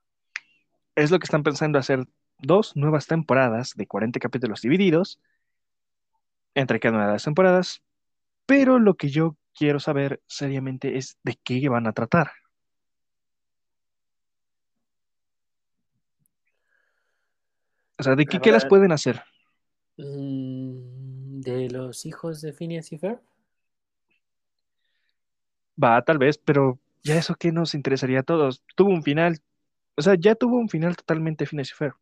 Es lo que están pensando hacer dos nuevas temporadas de 40 capítulos divididos entre cada una de las temporadas, pero lo que yo quiero saber seriamente es de qué van a tratar. O sea, de qué, qué las pueden hacer. Mm, ¿De los hijos de Phineas y Ferb? Va, tal vez, pero ya eso que nos interesaría a todos. Tuvo un final, o sea, ya tuvo un final totalmente Phineas y Ferb.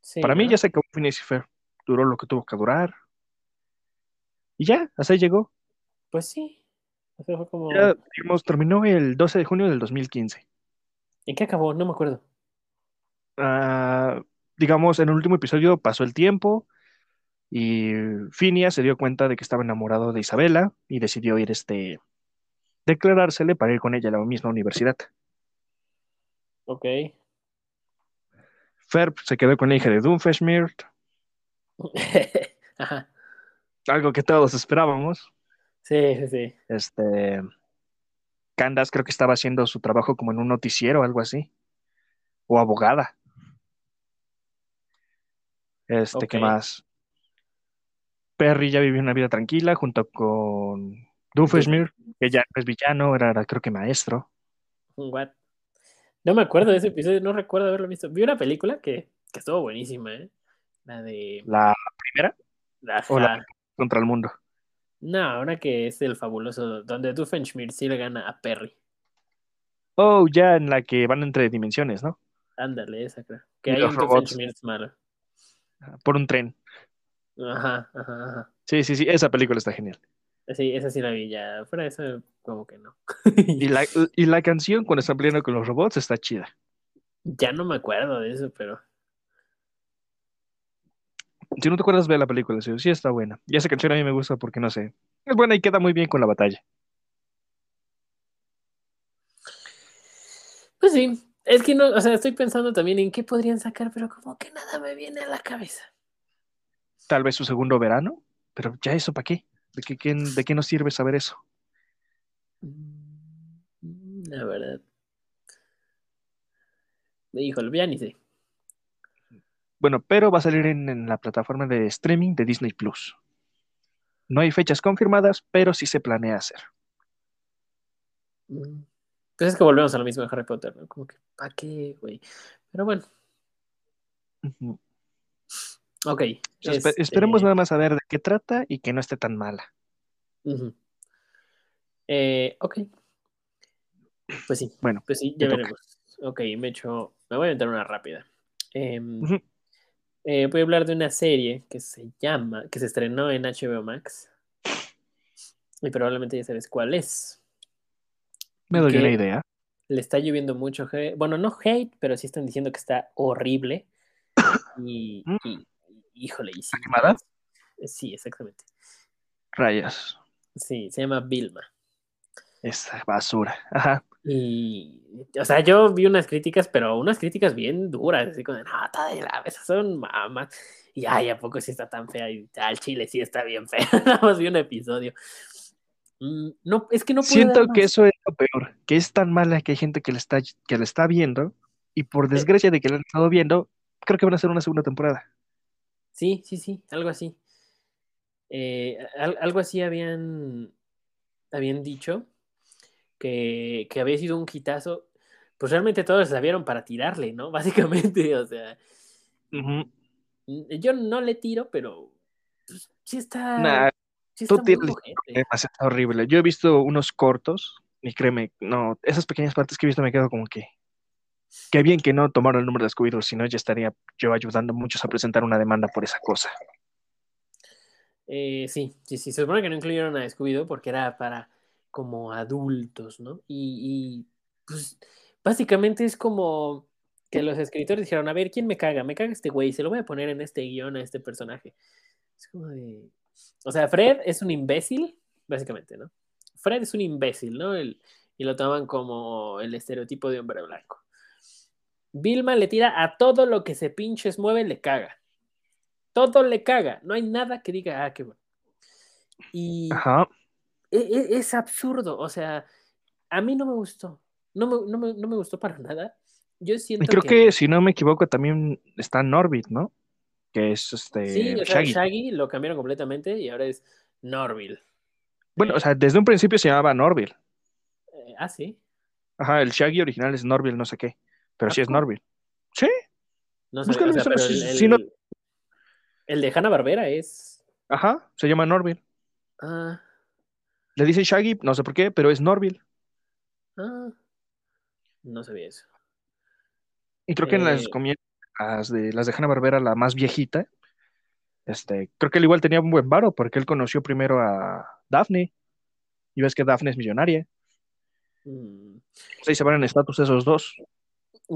Sí, Para mí ya se acabó Phineas y Ferb. Duró lo que tuvo que durar. Y ya, hasta ahí llegó. Pues sí. O sea, fue como... Ya, digamos, terminó el 12 de junio del 2015. ¿En qué acabó? No me acuerdo. Ah, digamos, en el último episodio pasó el tiempo y Phineas se dio cuenta de que estaba enamorado de Isabela y decidió ir, este, declarársele para ir con ella a la misma universidad. Ok. Ferb se quedó con la hija de Ajá. algo que todos esperábamos. Sí, sí, sí. Este, Candace creo que estaba haciendo su trabajo como en un noticiero o algo así, o abogada. Este, ¿qué Ok. más? Perry ya vivía una vida tranquila junto con Doofenshmirtz, que ya no es villano, era, era creo que maestro. What? No me acuerdo de ese episodio, no recuerdo haberlo visto. Vi una película que, que estuvo buenísima, ¿eh? La de. ¿La primera? ¿O la Ajá. contra el mundo? No, ahora que es el fabuloso, donde Doofenshmirtz sí le gana a Perry. Oh, ya en la que van entre dimensiones, ¿no? Ándale, esa creo. Que Y hay los un robots. Doofenshmirtz malo. Por un tren. Ajá, ajá, ajá. Sí, sí, sí, esa película está genial. Sí, esa sí la vi ya. Fuera de eso, como que no. Y la, y la canción cuando están peleando con los robots está chida. Ya no me acuerdo de eso, pero. Si no te acuerdas, ve la película, sí, sí está buena. Y esa canción a mí me gusta porque, no sé, es buena y queda muy bien con la batalla. Pues sí. Es que no, o sea, estoy pensando también en qué podrían sacar, pero como que nada me viene a la cabeza. Tal vez su segundo verano, pero ya eso, ¿para qué? ¿De qué, de qué nos sirve saber eso? Mm, La verdad. Híjole, ya ni sé. Bueno, pero va a salir en, en la plataforma de streaming de Disney Plus. No hay fechas confirmadas, pero sí se planea hacer. Mm. Pues es que volvemos a lo mismo de Harry Potter, ¿no? Como que, ¿para qué, güey? Pero bueno, ok. Este, Esperemos nada más a ver de qué trata y que no esté tan mala. Eh, ok. Pues sí, Bueno, pues sí, ya toca. veremos. Ok, me echo, me voy a inventar una rápida. Em, eh, voy a hablar de una serie que se llama, que se estrenó en HBO Max. Y probablemente ya sabes cuál es. Me doy una idea. Le está lloviendo mucho hate. Bueno, no hate, pero sí están diciendo que está horrible. Y, Mm. y- híjole, y sí. ¿Animada? Sí, exactamente. Rayas. Sí, se llama Vilma. Esa basura. Ajá. Y, o sea, yo vi unas críticas, pero unas críticas bien duras, así como, de, no, todas las veces son mamas. Y ay, ¿a poco sí está tan fea? Y al chile sí está bien fea. Nada más vi un episodio. Mm, No, es que no puedo Siento que eso es lo peor, que es tan mala que hay gente que la está, que la está viendo y por desgracia de que la han estado viendo, creo que van a hacer una segunda temporada. Sí, sí, sí, algo así. Eh, al- algo así habían, habían dicho que, que había sido un hitazo. Pues realmente todos la vieron para tirarle, ¿no? Básicamente, o sea, Ujú. yo no le tiro, pero pues, sí está, Nah, sí tú tienes problemas, está horrible. Yo he visto unos cortos y créeme, no, esas pequeñas partes que he visto me quedo como que, qué bien que no tomaron el número de Scooby-Doo, si no ya estaría yo ayudando a muchos a presentar una demanda por esa cosa. Eh, sí, sí, sí, se supone que no incluyeron a Scooby-Doo porque era para como adultos, ¿no? Y, y, pues básicamente es como que los escritores dijeron, a ver, ¿quién me caga? Me caga este güey, se lo voy a poner en este guion a este personaje. Es como de... O sea, Fred es un imbécil, básicamente, ¿no? Fred es un imbécil, ¿no? El- y lo toman como el estereotipo de hombre blanco. Vilma le tira a todo lo que se pinches mueve, le caga. Todo le caga. No hay nada que diga, ah, qué bueno. Y Ajá. e- e- es absurdo. O sea, a mí no me gustó. No me, no me- no me gustó para nada. Yo Y siento creo que, que, si no me equivoco, también está Norbit, ¿no? Que es este sí, o sea, Shaggy. Shaggy lo cambiaron completamente y ahora es Norville. Bueno, o sea, desde un principio se llamaba Norville. eh, ah, sí. Ajá, el Shaggy original es Norville, no sé qué. Pero ¿A sí es? Norville. Sí, No Búscalo, sabía, o sea, búscalo, pero si- el, si no- el- de Hanna Barbera es. ajá, se llama Norville. Ah, Le dice Shaggy, no sé por qué, pero es Norville. ah. No sabía eso. Y creo que en las Eh, comedias las de, las de Hanna-Barbera, la más viejita, este, creo que él igual tenía un buen varo, porque él conoció primero a Daphne. Y ves que Daphne es millonaria. mm, Pues se van en estatus esos dos.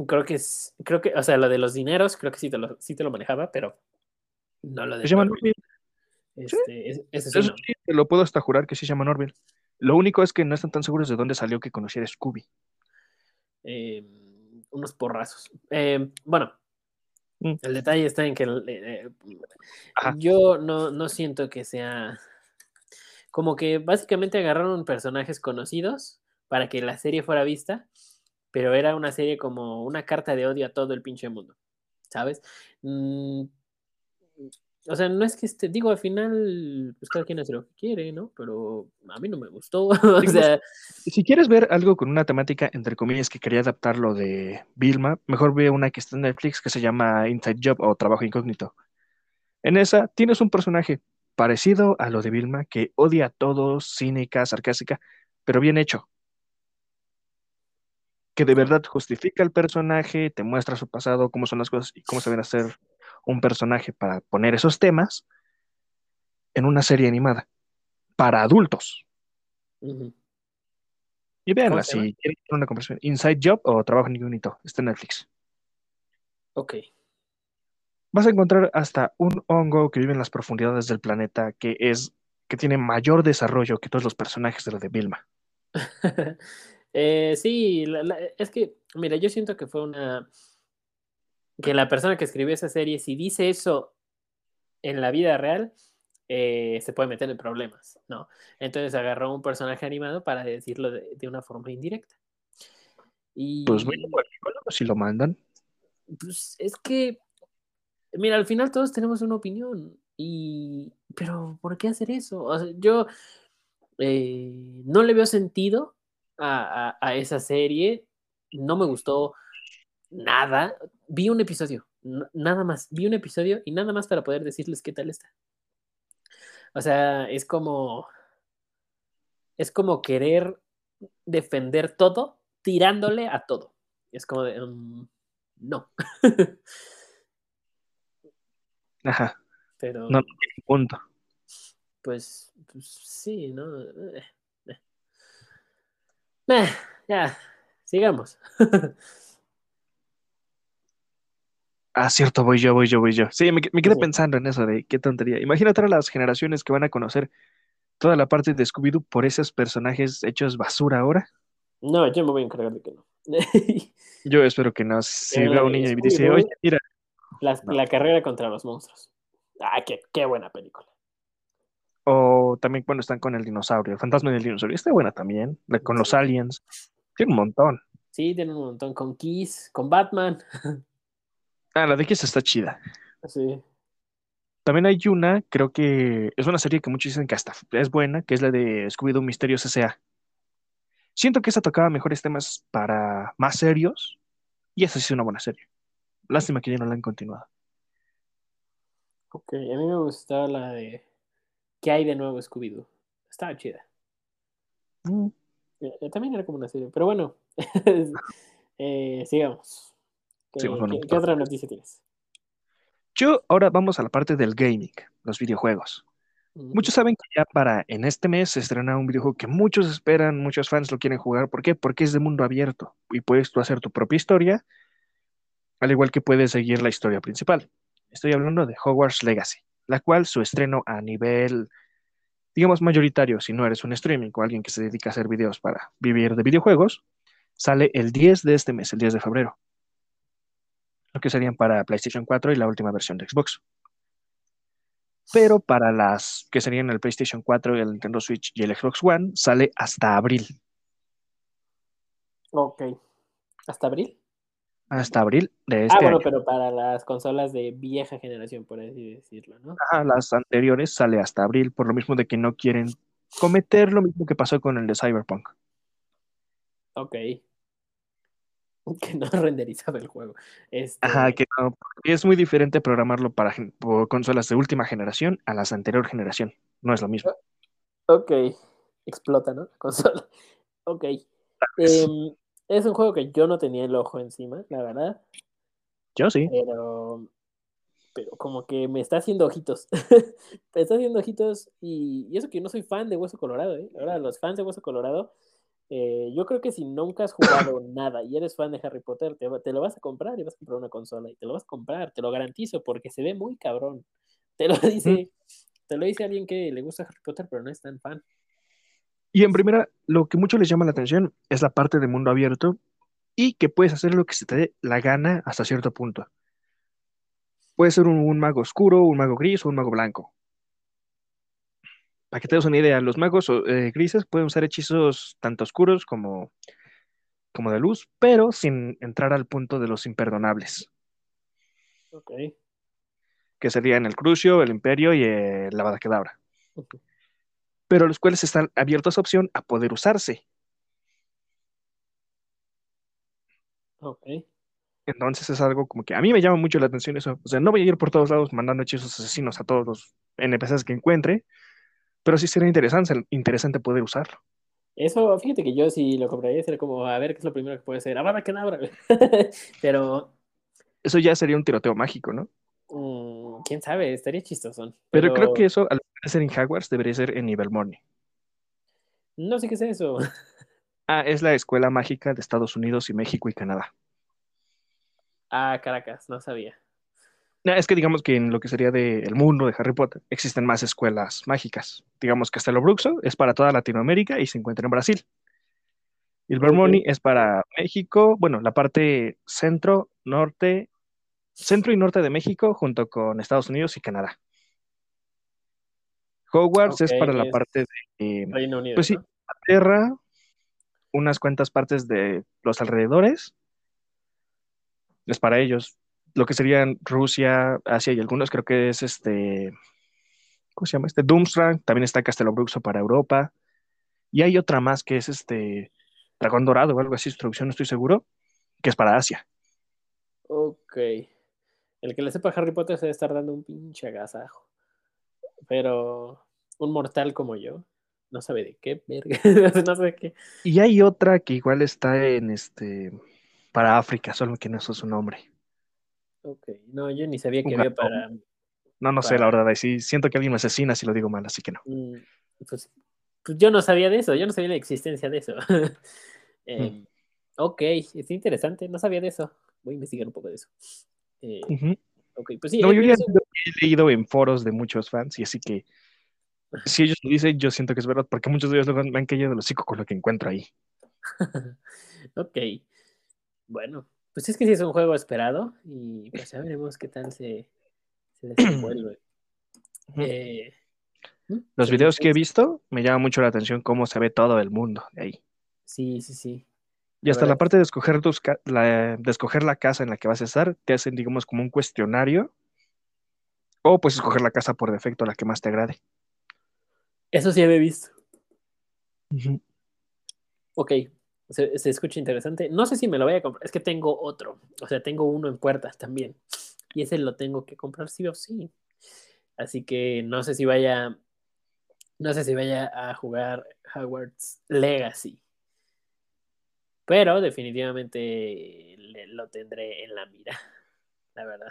creo que es. Creo que, o sea, lo de los dineros, creo que sí te lo, sí te lo manejaba, pero no lo de Se llama Norville. Norville. Este, es- ese sí Eso sí, te lo puedo hasta jurar que sí se llama Norville. Lo único es que no están tan seguros de dónde salió que conociera Scooby. eh, unos porrazos. Eh, bueno. El detalle está en que eh, Ajá. yo no, no siento que sea como que básicamente agarraron personajes conocidos para que la serie fuera vista, pero era una serie como una carta de odio a todo el pinche mundo, ¿sabes? Mm, O sea, no es que este, digo, al final, pues cada quien hace lo que quiere, ¿no? Pero a mí no me gustó. o sea, Si quieres ver algo con una temática, entre comillas, que quería adaptar lo de Vilma, mejor ve una que está en Netflix que se llama Inside Job o Trabajo Incógnito. En esa tienes un personaje parecido a lo de Vilma, que odia a todos, cínica, sarcástica, pero bien hecho. Que de verdad justifica el personaje, te muestra su pasado, cómo son las cosas y cómo se ven a hacer un personaje para poner esos temas en una serie animada para adultos. Y véanla, si quieren tener una conversación. Inside Job o Trabajo Incógnito, está en Netflix. ok. Vas a encontrar hasta un hongo que vive en las profundidades del planeta que es que tiene mayor desarrollo que todos los personajes de lo de Vilma. Eh, sí, la- la- es que, mira, yo siento que fue una... que la persona que escribió esa serie, si dice eso en la vida real, eh, se puede meter en problemas, ¿no? Entonces agarró un personaje animado para decirlo de, de una forma indirecta. Y Pues bueno, pues, si lo mandan. pues, es que, mira, al final todos tenemos una opinión. Y, pero, ¿por qué hacer eso? O sea, yo eh, no le veo sentido a, a- a esa serie. No me gustó nada. Vi un episodio, nada más. Vi un episodio y nada más para poder decirles qué tal está. O sea, es como. Es como querer defender todo tirándole a todo. Es como de. mm, no. Ajá, Pero, no, punto. pues, pues sí, ¿no? Eh, eh. Eh, ya, sigamos. Ah, cierto, voy yo, voy yo, voy yo. Sí, me, me quedé Sí. pensando en eso de qué tontería. Imagínate a las generaciones que van a conocer toda la parte de Scooby-Doo por esos personajes hechos basura ahora. No, yo me voy a encargar de que no. Yo espero que no. Si Pero veo a la un niño y dice, oye, mira, La, No. la carrera contra los monstruos. Ah, qué, qué buena película. o también cuando están con el dinosaurio, el fantasma del dinosaurio, está buena también, con los aliens, tiene un montón. Sí, tiene un montón con Kiss, con Batman. Ah, la de Kiss está chida. Sí. También hay una, creo que es una serie que muchos dicen que hasta es buena, que es la de Scooby-Doo Misterios S.A. Siento que esa tocaba mejores temas para más serios, y esa sí es una buena serie. Lástima que ya no la han continuado. Ok, a mí me gustaba la de ¿Qué hay de nuevo Scooby-Doo? Estaba chida. Mm, Eh, También era como una serie, pero bueno, eh, sigamos. ¿Qué, otra noticia tienes? Yo ahora vamos a la parte del gaming, los videojuegos. Muchos saben que ya para en este mes se estrena un videojuego que muchos esperan, muchos fans lo quieren jugar. ¿Por qué? Porque es de mundo abierto y puedes tú hacer tu propia historia, al igual que puedes seguir la historia principal. Estoy hablando de Hogwarts Legacy, la cual su estreno a nivel, digamos, mayoritario, si no eres un streaming o alguien que se dedica a hacer videos para vivir de videojuegos, sale el 10 de este mes, el 10 de febrero. Que serían para PlayStation 4 y la última versión de Xbox pero para las que serían el PlayStation 4, el Nintendo Switch y el Xbox One, sale hasta abril. Ok. ¿Hasta abril? Hasta abril de este ah, bueno, año. pero para las consolas de vieja generación, por así decirlo, ¿no? Ajá, las anteriores sale hasta abril, por lo mismo de que no quieren cometer lo mismo que pasó con el de Cyberpunk. Ok. Que no renderizaba el juego. Este, Ajá, que no, porque es muy diferente programarlo para consolas de última generación a las anterior generación. No es lo mismo. Ok. Explota, ¿no? La consola. Ok. Em, es un juego que yo no tenía el ojo encima, la verdad. Yo sí. Pero. Pero como que me está haciendo ojitos. me está haciendo ojitos. Y, y eso que yo no soy fan de Hueso Colorado, ¿eh? Ahora, los fans de Hueso Colorado. Eh, yo creo que si nunca has jugado nada y eres fan de Harry Potter, te, lo vas a comprar y vas a comprar una consola. Y te lo vas a comprar, te lo garantizo, porque se ve muy cabrón. Te lo dice, te lo dice alguien que le gusta Harry Potter, pero no es tan fan. Y en primera, lo que mucho les llama la atención es la parte de mundo abierto y que puedes hacer lo que se te dé la gana hasta cierto punto. Puede ser un, un mago oscuro, un mago gris o un mago blanco. Para que te des una idea, los magos eh, grises pueden usar hechizos tanto oscuros como, como de luz, pero sin entrar al punto de los imperdonables. Ok. Que serían el Crucio, el Imperio y el la Badaquedabra. Ujú. Pero los cuales están abiertos a opción a poder usarse. Ok. Entonces es algo como que a mí me llama mucho la atención eso. O sea, no voy a ir por todos lados mandando hechizos asesinos a todos los NPCs que encuentre, pero sí sería interesante, interesante poder usarlo. Eso, fíjate que yo si lo compraría sería como, a ver qué es lo primero que puede ser. Avada Kedavra. Pero, Eso ya sería un tiroteo mágico, ¿no? mm, quién sabe, estaría chistosón. Pero creo que eso, al ser en Hogwarts, debería ser en Nivelmorny. No sé qué es eso. Ah, es la escuela mágica de Estados Unidos y México y Canadá. Ah, Caracas, no sabía. Es que digamos que en lo que sería del mundo de Harry Potter existen más escuelas mágicas. Digamos que Castelo Bruxo es para toda Latinoamérica y se encuentra en Brasil. Y el es para México, bueno, la parte centro, norte, centro y norte de México junto con Estados Unidos y Canadá. Hogwarts es para la parte de, eh, Reino Unido. pues sí, ¿no? Inglaterra, unas cuantas partes de los alrededores. Es para ellos. Lo que serían Rusia, Asia y algunos creo que es este, ¿cómo se llama? Este Doomstrang, también está Castelobruxo para Europa. Y hay otra más que es este Dragón Dorado o algo así, su traducción no estoy seguro, que es para Asia. Ok. El que le sepa Harry Potter se debe estar dando un pinche agasajo. Pero un mortal como yo no sabe de qué, verga. no sé qué. Y hay otra que igual está en este para África, solo que no sé su nombre. Ok. No, yo ni sabía que había para. No, no sé, la verdad, ahí sí siento que alguien me asesina si lo digo mal, así que no. mm, Pues, pues yo no sabía de eso, yo no sabía la existencia de eso. Eh, Ok, es interesante, no sabía de eso. Voy a investigar un poco de eso. Eh, ok, pues sí, No, eh, yo ya eso- he leído en foros de muchos fans y así que si ellos lo dicen, yo siento que es verdad, porque muchos de ellos me han caído de los hocico con lo que encuentro ahí. Ok. Bueno, pues es que sí es un juego esperado y pues ya veremos qué tal se, se desenvuelve. Eh. Los ¿qué videos que he dices? visto me llama mucho la atención cómo se ve todo el mundo de ahí. Sí, sí, sí. Y hasta la parte de escoger, tus la, de escoger la casa en la que vas a estar, te hacen, digamos, como un cuestionario. O pues escoger la casa por defecto, la que más te agrade. Eso sí había visto. Ujú. Ok, se, se escucha interesante. No sé si me lo voy a comprar, es que tengo otro. O sea, tengo uno en puertas también. Y ese lo tengo que comprar sí o sí. Así que no sé si vaya. No sé si vaya a jugar Hogwarts Legacy. Pero definitivamente le- lo tendré en la mira. La verdad.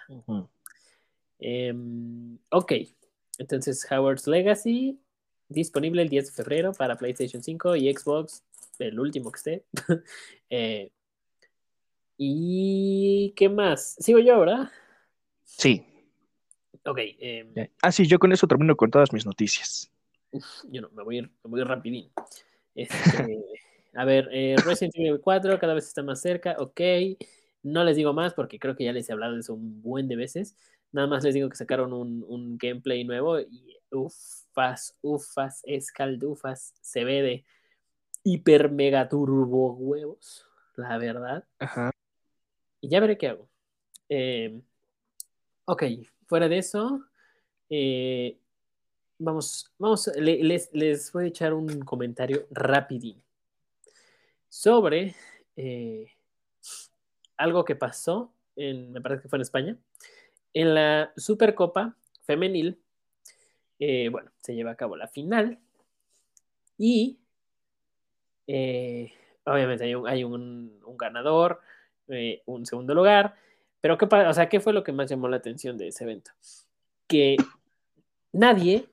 Em, ok, entonces Howard's Legacy disponible el 10 de febrero para PlayStation 5 y Xbox, el último que esté. Eh, ¿Y qué más? Sigo yo, ¿verdad? Sí. Ok, em, Ah, sí, yo con eso termino con todas mis noticias. yo no, me voy, a ir- me voy a ir rapidín. Este, a ver, eh, Resident Evil 4 cada vez está más cerca, ok. No les digo más porque creo que ya les he hablado de eso un buen de veces. Nada más les digo que sacaron un, un gameplay nuevo y ufas, ufas, escaldufas, se ve de hiper mega turbo huevos, la verdad. Ajá. Y ya veré qué hago. Eh, ok, fuera de eso, eh, vamos, vamos, le- les, les voy a echar un comentario rapidín sobre eh, algo que pasó, en, me parece que fue en España, en la Supercopa Femenil. eh, bueno, se lleva a cabo la final y eh, obviamente hay un, hay un, un ganador, eh, un segundo lugar, pero ¿qué, o sea, ¿qué fue lo que más llamó la atención de ese evento? Que nadie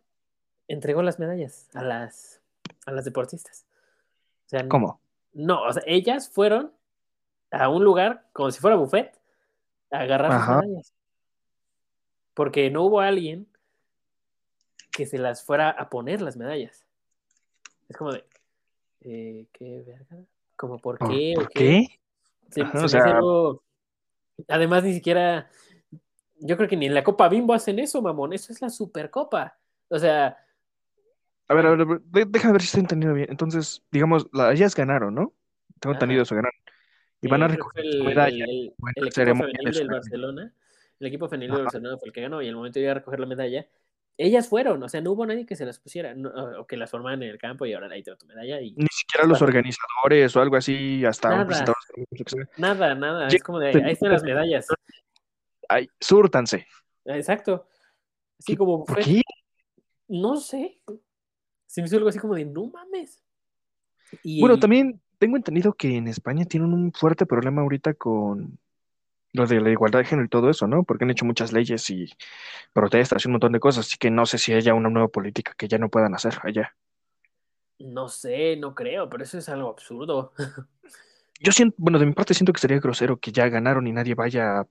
entregó las medallas a las, a las deportistas. O sea, ¿Cómo? no, o sea, ellas fueron a un lugar como si fuera buffet a agarrar sus Ajá. medallas. Porque no hubo alguien que se las fuera a poner las medallas. Es como de, eh, ¿qué verga? ¿Como por ¿Por, qué? por ¿O qué? qué? Se, Ajá, se o me sea- hace algo- Además, ni siquiera. Yo creo que ni en la Copa Bimbo hacen eso, mamón. Eso es la Supercopa. O sea, A ver, a ver, déjame ver si estoy entendiendo bien. Entonces, digamos, la- ellas ganaron, ¿no? Tengo entendido eso, ganaron. Y van a eh, recoger el, medalla. el- equipo femenil de del Barcelona. el equipo femenil evolucionado fue el que ganó y el momento de ir a recoger la medalla, ellas fueron, o sea, no hubo nadie que se las pusiera o que las formaran en el campo y ahora ahí te tu medalla. Y, Ni siquiera los organizadores o algo así, hasta nada, nada, nada, es como de ahí están las medallas. Ay, súrtanse. Exacto. Así como. ¿Por qué? No sé. Se me hizo algo así como de no mames. Y... Bueno, también tengo entendido que en España tienen un fuerte problema ahorita con lo de la igualdad de género y todo eso, ¿no? Porque han hecho muchas leyes y protestas y un montón de cosas, así que no sé si haya una nueva política que ya no puedan hacer allá. No sé, no creo, pero eso es algo absurdo. Yo siento, bueno, de mi parte siento que sería grosero que ya ganaron y nadie vaya,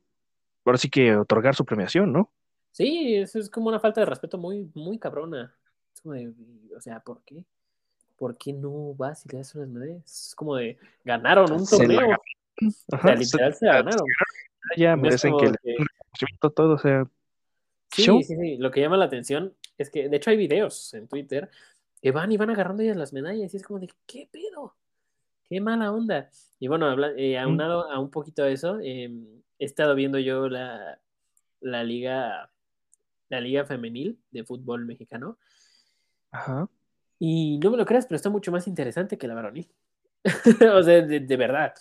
ahora sí que otorgar su premiación, ¿no? Sí, eso es como una falta de respeto muy, muy cabrona. Es como de, o sea, ¿por qué? ¿por qué no vas y le das unas medallas? Es como de, ganaron un torneo. O sea, literal se, ganaron. Ya merecen que, que... todo, o sea. Sí, sí, sí. Lo que llama la atención es que, de hecho, hay videos en Twitter que van y van agarrando ellas las medallas y es como de, ¿qué pedo? Qué mala onda. Y bueno, habla, eh, aunado a un poquito de eso, eh, he estado viendo yo la, la liga, la liga femenil de fútbol mexicano. Ajá. Y no me lo creas, pero está mucho más interesante que la varonil. o sea, de, verdad.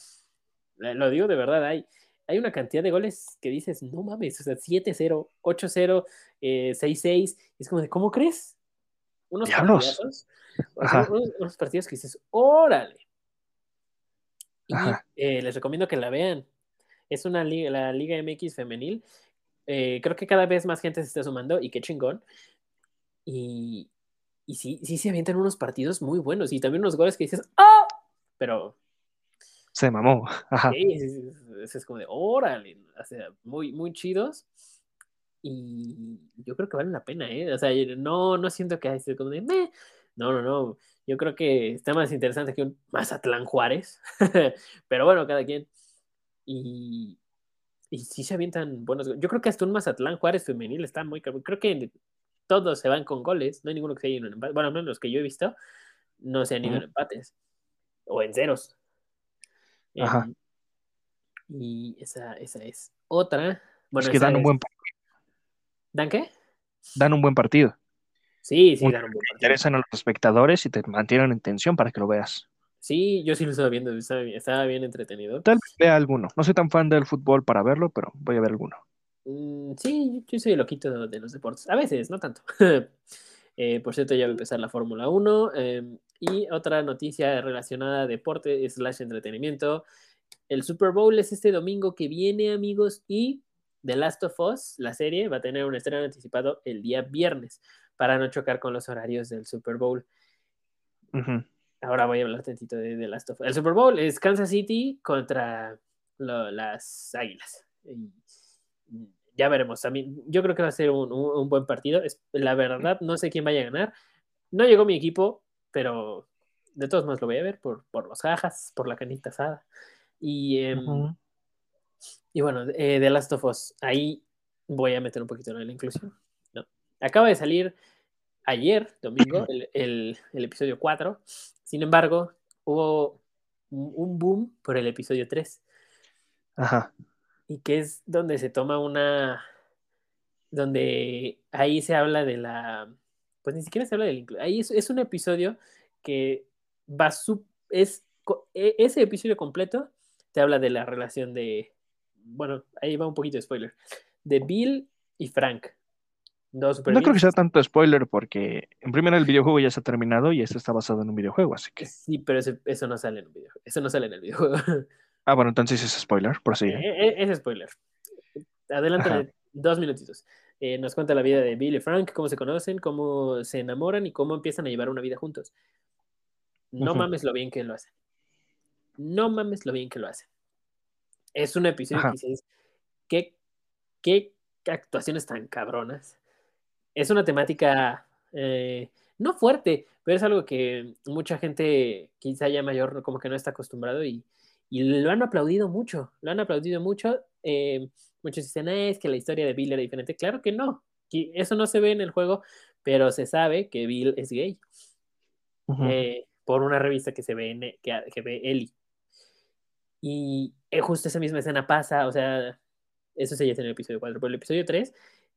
Lo digo de verdad. Hay, hay una cantidad de goles que dices, no mames, o sea, 7-0, 8-0, 6-6. Es como de, ¿cómo crees? Unos partidos. Unos, partidos que dices, órale. Y eh, les recomiendo que la vean. Es una liga, la Liga MX femenil. Eh, creo que cada vez más gente se está sumando y qué chingón. Y, y sí, sí se avientan unos partidos muy buenos y también unos goles que dices, ¡ah! Pero. Se mamó. Ajá. Sí, es como de, órale, o sea, muy, muy chidos. Y yo creo que valen la pena, ¿eh? O sea, no, no siento que hay como de, Meh. no, no, no. Yo creo que está más interesante que un Mazatlán Juárez. Pero bueno, cada quien. Y, y sí se avientan buenos. Yo creo que hasta un Mazatlán Juárez femenil está muy. Creo que todos se van con goles, no hay ninguno que se haya ido en empate. Bueno, al menos los que yo he visto no se han ido en empates o en ceros. Ajá. y esa, esa es otra. Bueno, es que dan un buen partido. ¿Dan qué? Dan un buen partido. Sí, sí, dan un buen partido. Interesan a los espectadores y te mantienen en tensión para que lo veas. Sí, yo sí lo estaba viendo, estaba bien, estaba bien entretenido. Tal vez vea alguno. No soy tan fan del fútbol para verlo, pero voy a ver alguno. Mm, sí, yo soy loquito de los deportes. A veces, no tanto. Eh, por cierto, ya va a empezar la Fórmula 1. Em, y otra noticia relacionada a deporte slash entretenimiento. El Super Bowl es este domingo que viene, amigos, y The Last of Us, la serie, va a tener un estreno anticipado el día viernes para no chocar con los horarios del Super Bowl. Ahora voy a hablar tantito de The Last of Us. El Super Bowl es Kansas City contra las Águilas ya veremos. También, yo creo que va a ser un, buen partido. Es, la verdad, no sé quién vaya a ganar. No llegó mi equipo, pero de todos modos lo voy a ver por, por los jajas, por la canita asada. Y, em, y bueno, eh, de Last of Us, ahí voy a meter un poquito en la inclusión. ¿no? Acaba de salir ayer, domingo, el, episodio 4. Sin embargo, hubo un boom por el episodio 3. Ajá y que es donde se toma una, donde ahí se habla de la, pues ni siquiera se habla del, ahí es, un episodio que va, su, es, e, ese episodio completo te habla de la relación de, bueno, ahí va un poquito de spoiler, de Bill y Frank. no creo que sea tanto spoiler porque en primer el videojuego ya se ha terminado y esto está basado en un videojuego, así que. Sí, pero eso no sale en un videojuego. Eso no sale en el videojuego. Ah, bueno, entonces es spoiler, por sí. Eh, eh, es, spoiler. Adelante dos minutitos. Eh, nos cuenta la vida de Bill y Frank, cómo se conocen, cómo se enamoran y cómo empiezan a llevar una vida juntos. No mames lo bien que lo hacen. No mames lo bien que lo hacen. Es un episodio que dices, ¿qué, ¿qué actuaciones tan cabronas? Es una temática no fuerte, pero es algo que mucha gente quizá ya mayor como que no está acostumbrado y, y lo han aplaudido mucho, lo han aplaudido mucho. Eh, muchos dicen, es que la historia de Bill era diferente. Claro que no, eso no se ve en el juego, pero se sabe que Bill es gay. Eh, por una revista que se ve, en, que, ve Ellie. Y eh, justo esa misma escena pasa, o sea, Eso sería en el episodio 4. Pero el episodio 3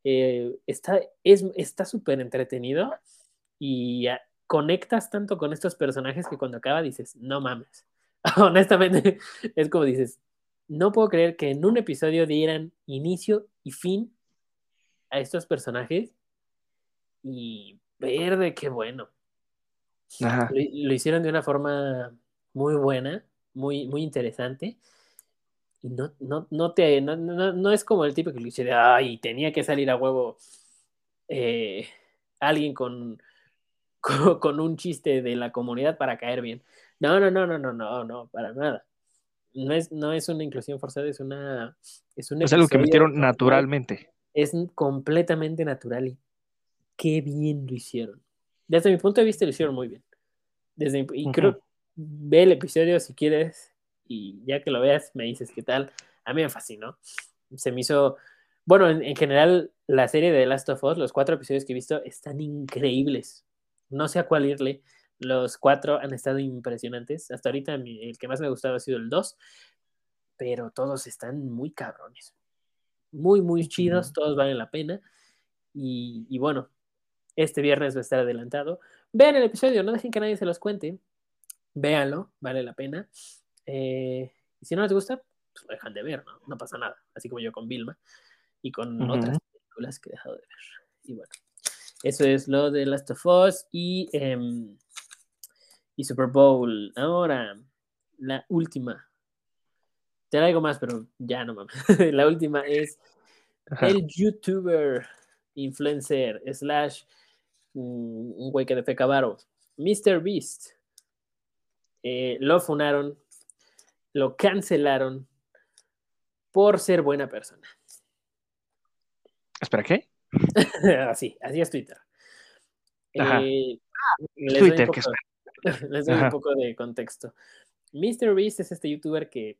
eh, está es, está súper entretenido y ah, conectas tanto con estos personajes que cuando acaba dices, no mames. Honestamente, es como dices, no puedo creer que en un episodio dieran inicio y fin a estos personajes y verde, qué bueno. Lo, lo, hicieron de una forma muy buena, muy, muy interesante. Y no, no, no, te, no, no, es como el típico cliché de, ay, tenía que salir a huevo eh, alguien con, con, con, un chiste de la comunidad para caer bien. No, no, no, no, no, no, no, para nada. No es, no es una inclusión forzada, es una... Es, un es algo que metieron naturalmente. Es completamente natural y qué bien lo hicieron. Desde mi punto de vista lo hicieron muy bien. Desde, y creo, ve el episodio si quieres y ya que lo veas me dices qué tal. A mí me fascinó. Se me hizo, bueno, en, general la serie de The Last of Us, los cuatro episodios que he visto están increíbles. No sé a cuál irle. Los cuatro han estado impresionantes. Hasta ahorita el que más me ha gustado ha sido el 2, pero todos están muy cabrones. Muy, muy chidos, todos valen la pena. Y, y bueno, este viernes va a estar adelantado. Vean el episodio, no dejen que nadie se los cuente. Véanlo, vale la pena. Eh, y si no les gusta, pues lo dejan de ver, ¿no? No pasa nada. Así como yo con Vilma y con otras películas que he dejado de ver. Y bueno, eso es lo de Last of Us y, em, y Super Bowl. Ahora, la última. Te traigo más, pero ya no mames. la última es el youtuber, influencer, slash, mm, un güey que de fe Mr. Beast. Eh, lo funaron lo cancelaron por ser buena persona. ¿Espera qué? así, así es Twitter. Eh, les Twitter, doy les doy un poco de contexto. Mr. Beast es este youtuber que,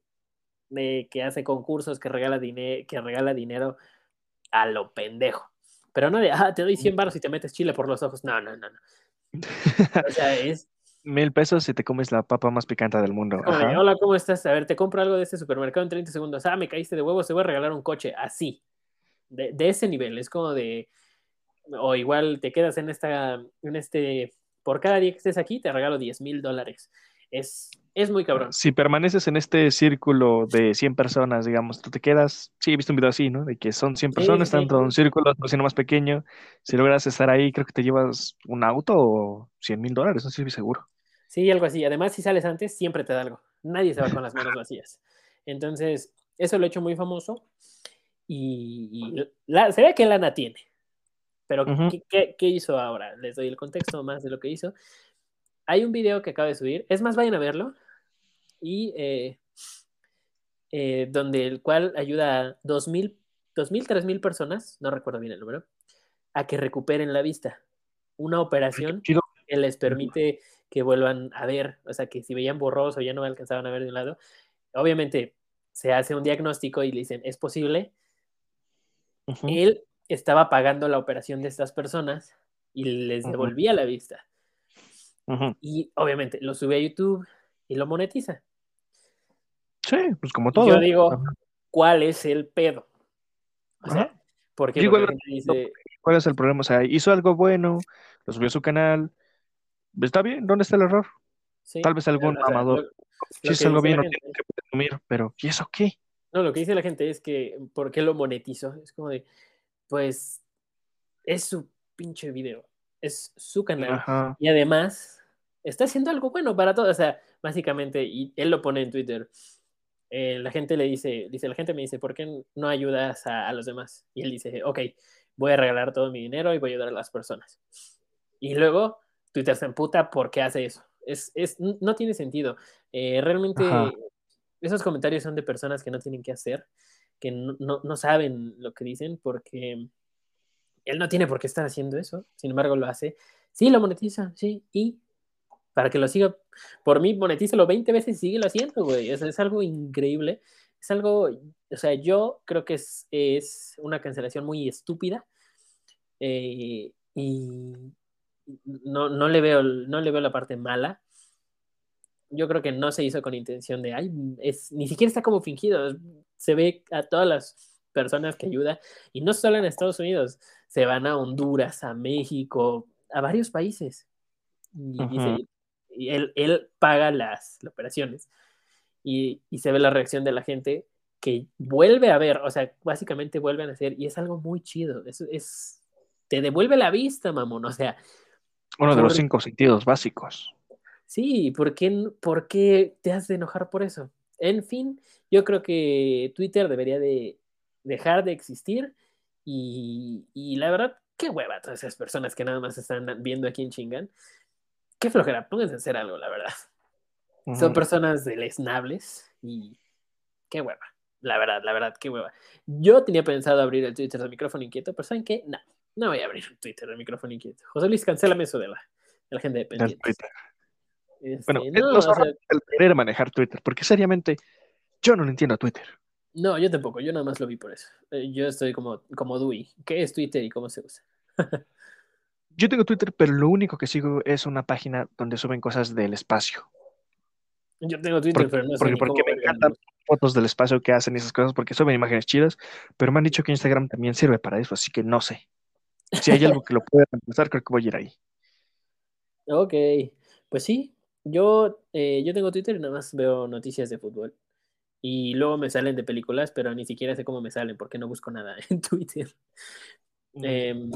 que hace concursos, que regala, que regala dinero a lo pendejo. Pero no de, ah, te doy 100 baros y te metes chile por los ojos. No, no, no, no. O sea, es Mil pesos si te comes la papa más picante del mundo. Hola, ¿cómo estás? A ver, te compro algo de este supermercado en 30 segundos. Ah, me caíste de huevos, te voy a regalar un coche. Así. De, ese nivel. Es como de. O igual te quedas en esta. En este. Por cada día que estés aquí, te regalo 10 mil dólares. Es, es muy cabrón. Si permaneces en este círculo de 100 personas, digamos, tú te quedas. Sí, he visto un video así, ¿no? De que son 100 personas, sí, tanto un círculo, sino más pequeño. Si logras estar ahí, creo que te llevas un auto o 100 mil dólares, no estoy seguro. Sí, algo así. Además, si sales antes, siempre te da algo. Nadie se va con las manos vacías. Entonces, eso lo he hecho muy famoso. Y, se ve que Lana tiene. Pero, ¿qué, hizo ahora? Les doy el contexto más de lo que hizo. Hay un video que acaba de subir. Es más, vayan a verlo. Y eh, eh, donde el cual ayuda a 2.000, 2.000, 3.000 personas, no recuerdo bien el número, a que recuperen la vista. Una operación que les permite que vuelvan a ver, o sea, que si veían borroso ya no alcanzaban a ver de un lado, obviamente se hace un diagnóstico y le dicen, es posible. Él estaba pagando la operación de estas personas y les devolvía la vista. Y obviamente lo sube a YouTube y lo monetiza. Sí, pues como todo. Yo digo, ¿cuál es el pedo? O sea, porque dice... ¿Cuál es el problema? O sea, hizo algo bueno, lo subió a su canal, está bien, ¿dónde está el error? Tal vez algún amador. si es algo bien, no tiene que presumir, pero ¿y eso qué? No, lo que dice la gente es que, ¿por qué lo monetizo? Es como de, pues, es su pinche video, es su canal. Y además, está haciendo algo bueno para todos. O sea, básicamente, y él lo pone en Twitter. Eh, la gente le dice, dice, la gente me dice, ¿por qué no ayudas a, a, los demás? Y él dice, ok, voy a regalar todo mi dinero y voy a ayudar a las personas. Y luego Twitter se emputa porque hace eso. Es, es, no tiene sentido. Eh, realmente esos comentarios son de personas que no tienen que hacer, que no, no, saben lo que dicen porque él no tiene por qué estar haciendo eso, sin embargo lo hace. Sí, lo monetiza, sí, y para que lo siga, por mí monetízalo 20 veces y síguelo haciendo, güey. Es, es algo increíble. Es algo, o sea, yo creo que es, es una cancelación muy estúpida. Eh, y, no, no, le veo, no le veo la parte mala. Yo creo que no se hizo con intención de, ay, es, ni siquiera está como fingido. Se ve a todas las personas que ayuda, y no solo en Estados Unidos, se van a Honduras, a México, a varios países. Y dice, y él, él paga las, operaciones. Y, y, se ve la reacción de la gente que vuelve a ver, o sea, básicamente vuelven a hacer, y es algo muy chido. Es, es te devuelve la vista, mamón. O sea. Uno de los cinco sentidos básicos. Sí, ¿por qué, ¿por qué te has de enojar por eso? En fin, yo creo que Twitter debería de dejar de existir y, y la verdad, qué hueva todas esas personas que nada más están viendo aquí en chingan. Qué flojera, pónganse a hacer algo, la verdad. Son personas deleznables y qué hueva. La verdad, la verdad, qué hueva. Yo tenía pensado abrir el Twitter de micrófono inquieto, pero ¿saben qué? No, no voy a abrir un Twitter de micrófono inquieto. José Luis, cancélame eso de la, de la gente de pendientes. Este, bueno, no, el querer manejar Twitter, porque seriamente yo no lo entiendo a Twitter. No, yo tampoco, yo nada más lo vi por eso. Eh, yo estoy como, como Dewey. ¿Qué es Twitter y cómo se usa? yo tengo Twitter, pero lo único que sigo es una página donde suben cosas del espacio. Yo tengo Twitter, pero no sé porque, porque me encantan fotos del espacio que hacen y esas cosas, porque suben imágenes chidas, pero me han dicho que Instagram también sirve para eso, así que no sé. Si hay algo que lo pueda reemplazar, creo que voy a ir ahí. Ok, pues sí, yo, eh, yo tengo Twitter y nada más veo noticias de fútbol. Y luego me salen de películas, pero ni siquiera sé cómo me salen porque no busco nada en Twitter. Mm. Em,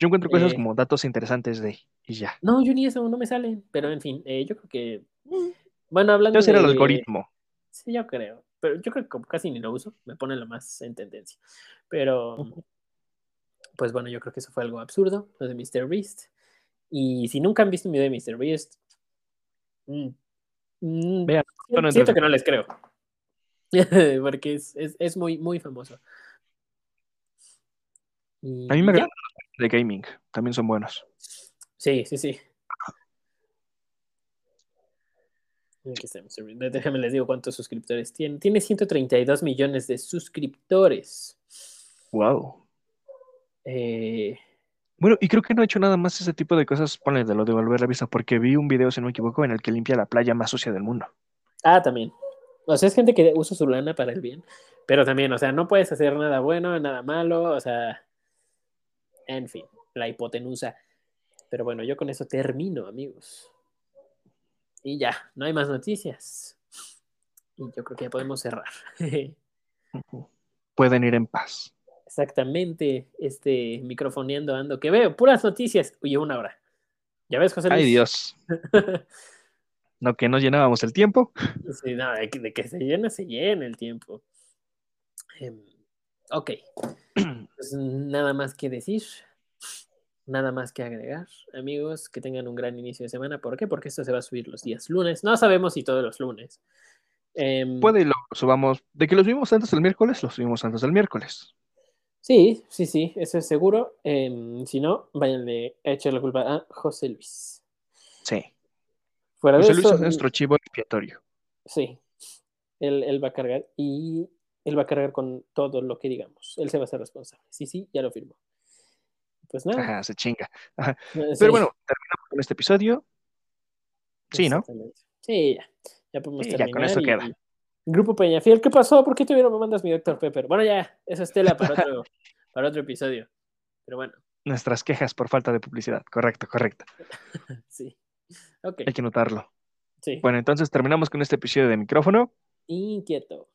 yo encuentro cosas eh, como datos interesantes de y ya. No, yo ni eso, no me salen. Pero en fin, eh, yo creo que. Mm, bueno, hablando. de, el algoritmo. Sí, yo creo. Pero yo creo que casi ni lo uso. Me pone lo más en tendencia. Pero. Pues bueno, yo creo que eso fue algo absurdo, lo de Mr. Beast. Y si nunca han visto un video de Mr. Beast, mm, Vean, siento que no les creo. porque es, es, es, muy, muy famoso. a mí me agradan los de gaming, también son buenos. Sí, sí, sí. Déjame les digo cuántos suscriptores tiene. Tiene 132 millones de suscriptores. Wow. Eh, bueno, y creo que no ha hecho nada más ese tipo de cosas, ponle de lo de volver la vista, porque vi un video, si no me equivoco, en el que limpia la playa más sucia del mundo. Ah, también. O sea, es gente que usa su lana para el bien. Pero también, o sea, no puedes hacer nada bueno, nada malo, o sea. En fin, la hipotenusa. Pero bueno, yo con eso termino, amigos. Y ya, no hay más noticias. Y yo creo que ya podemos cerrar. Pueden ir en paz. Exactamente, este microfoneando ando, que veo puras noticias. Oye, una hora. ¿Ya ves, José Luis? Ay, Dios. No, que no llenábamos el tiempo. Sí, no, de que, se llena, se llena el tiempo. Em, ok. Pues nada más que decir. Nada más que agregar, amigos, que tengan un gran inicio de semana. ¿Por qué? Porque esto se va a subir los días lunes. No sabemos si todos los lunes. Em, Puede y lo subamos. De que lo subimos antes del miércoles, lo subimos antes del miércoles. Sí, sí, sí, eso es seguro. Em, si no, váyanle a echar la culpa a José Luis. Sí. Fuera José Luis es nuestro chivo expiatorio. Sí, él, va a cargar y él va a cargar con todo lo que digamos. Él se va a ser responsable. Sí, sí, ya lo firmó. Pues nada. Ajá, se chinga. Pero bueno, terminamos con este episodio. Sí, ¿no? Sí, ya. Ya podemos terminar. Ya con eso queda. Grupo Peñafiel, ¿qué pasó? ¿Por qué tuvieron me mandas mi Dr. Pepper? Bueno, ya, eso es tela para otro, para otro episodio. Pero bueno. Nuestras quejas por falta de publicidad. Correcto, correcto. sí. Hay que notarlo. Bueno, entonces terminamos con este episodio de micrófono. Inquieto.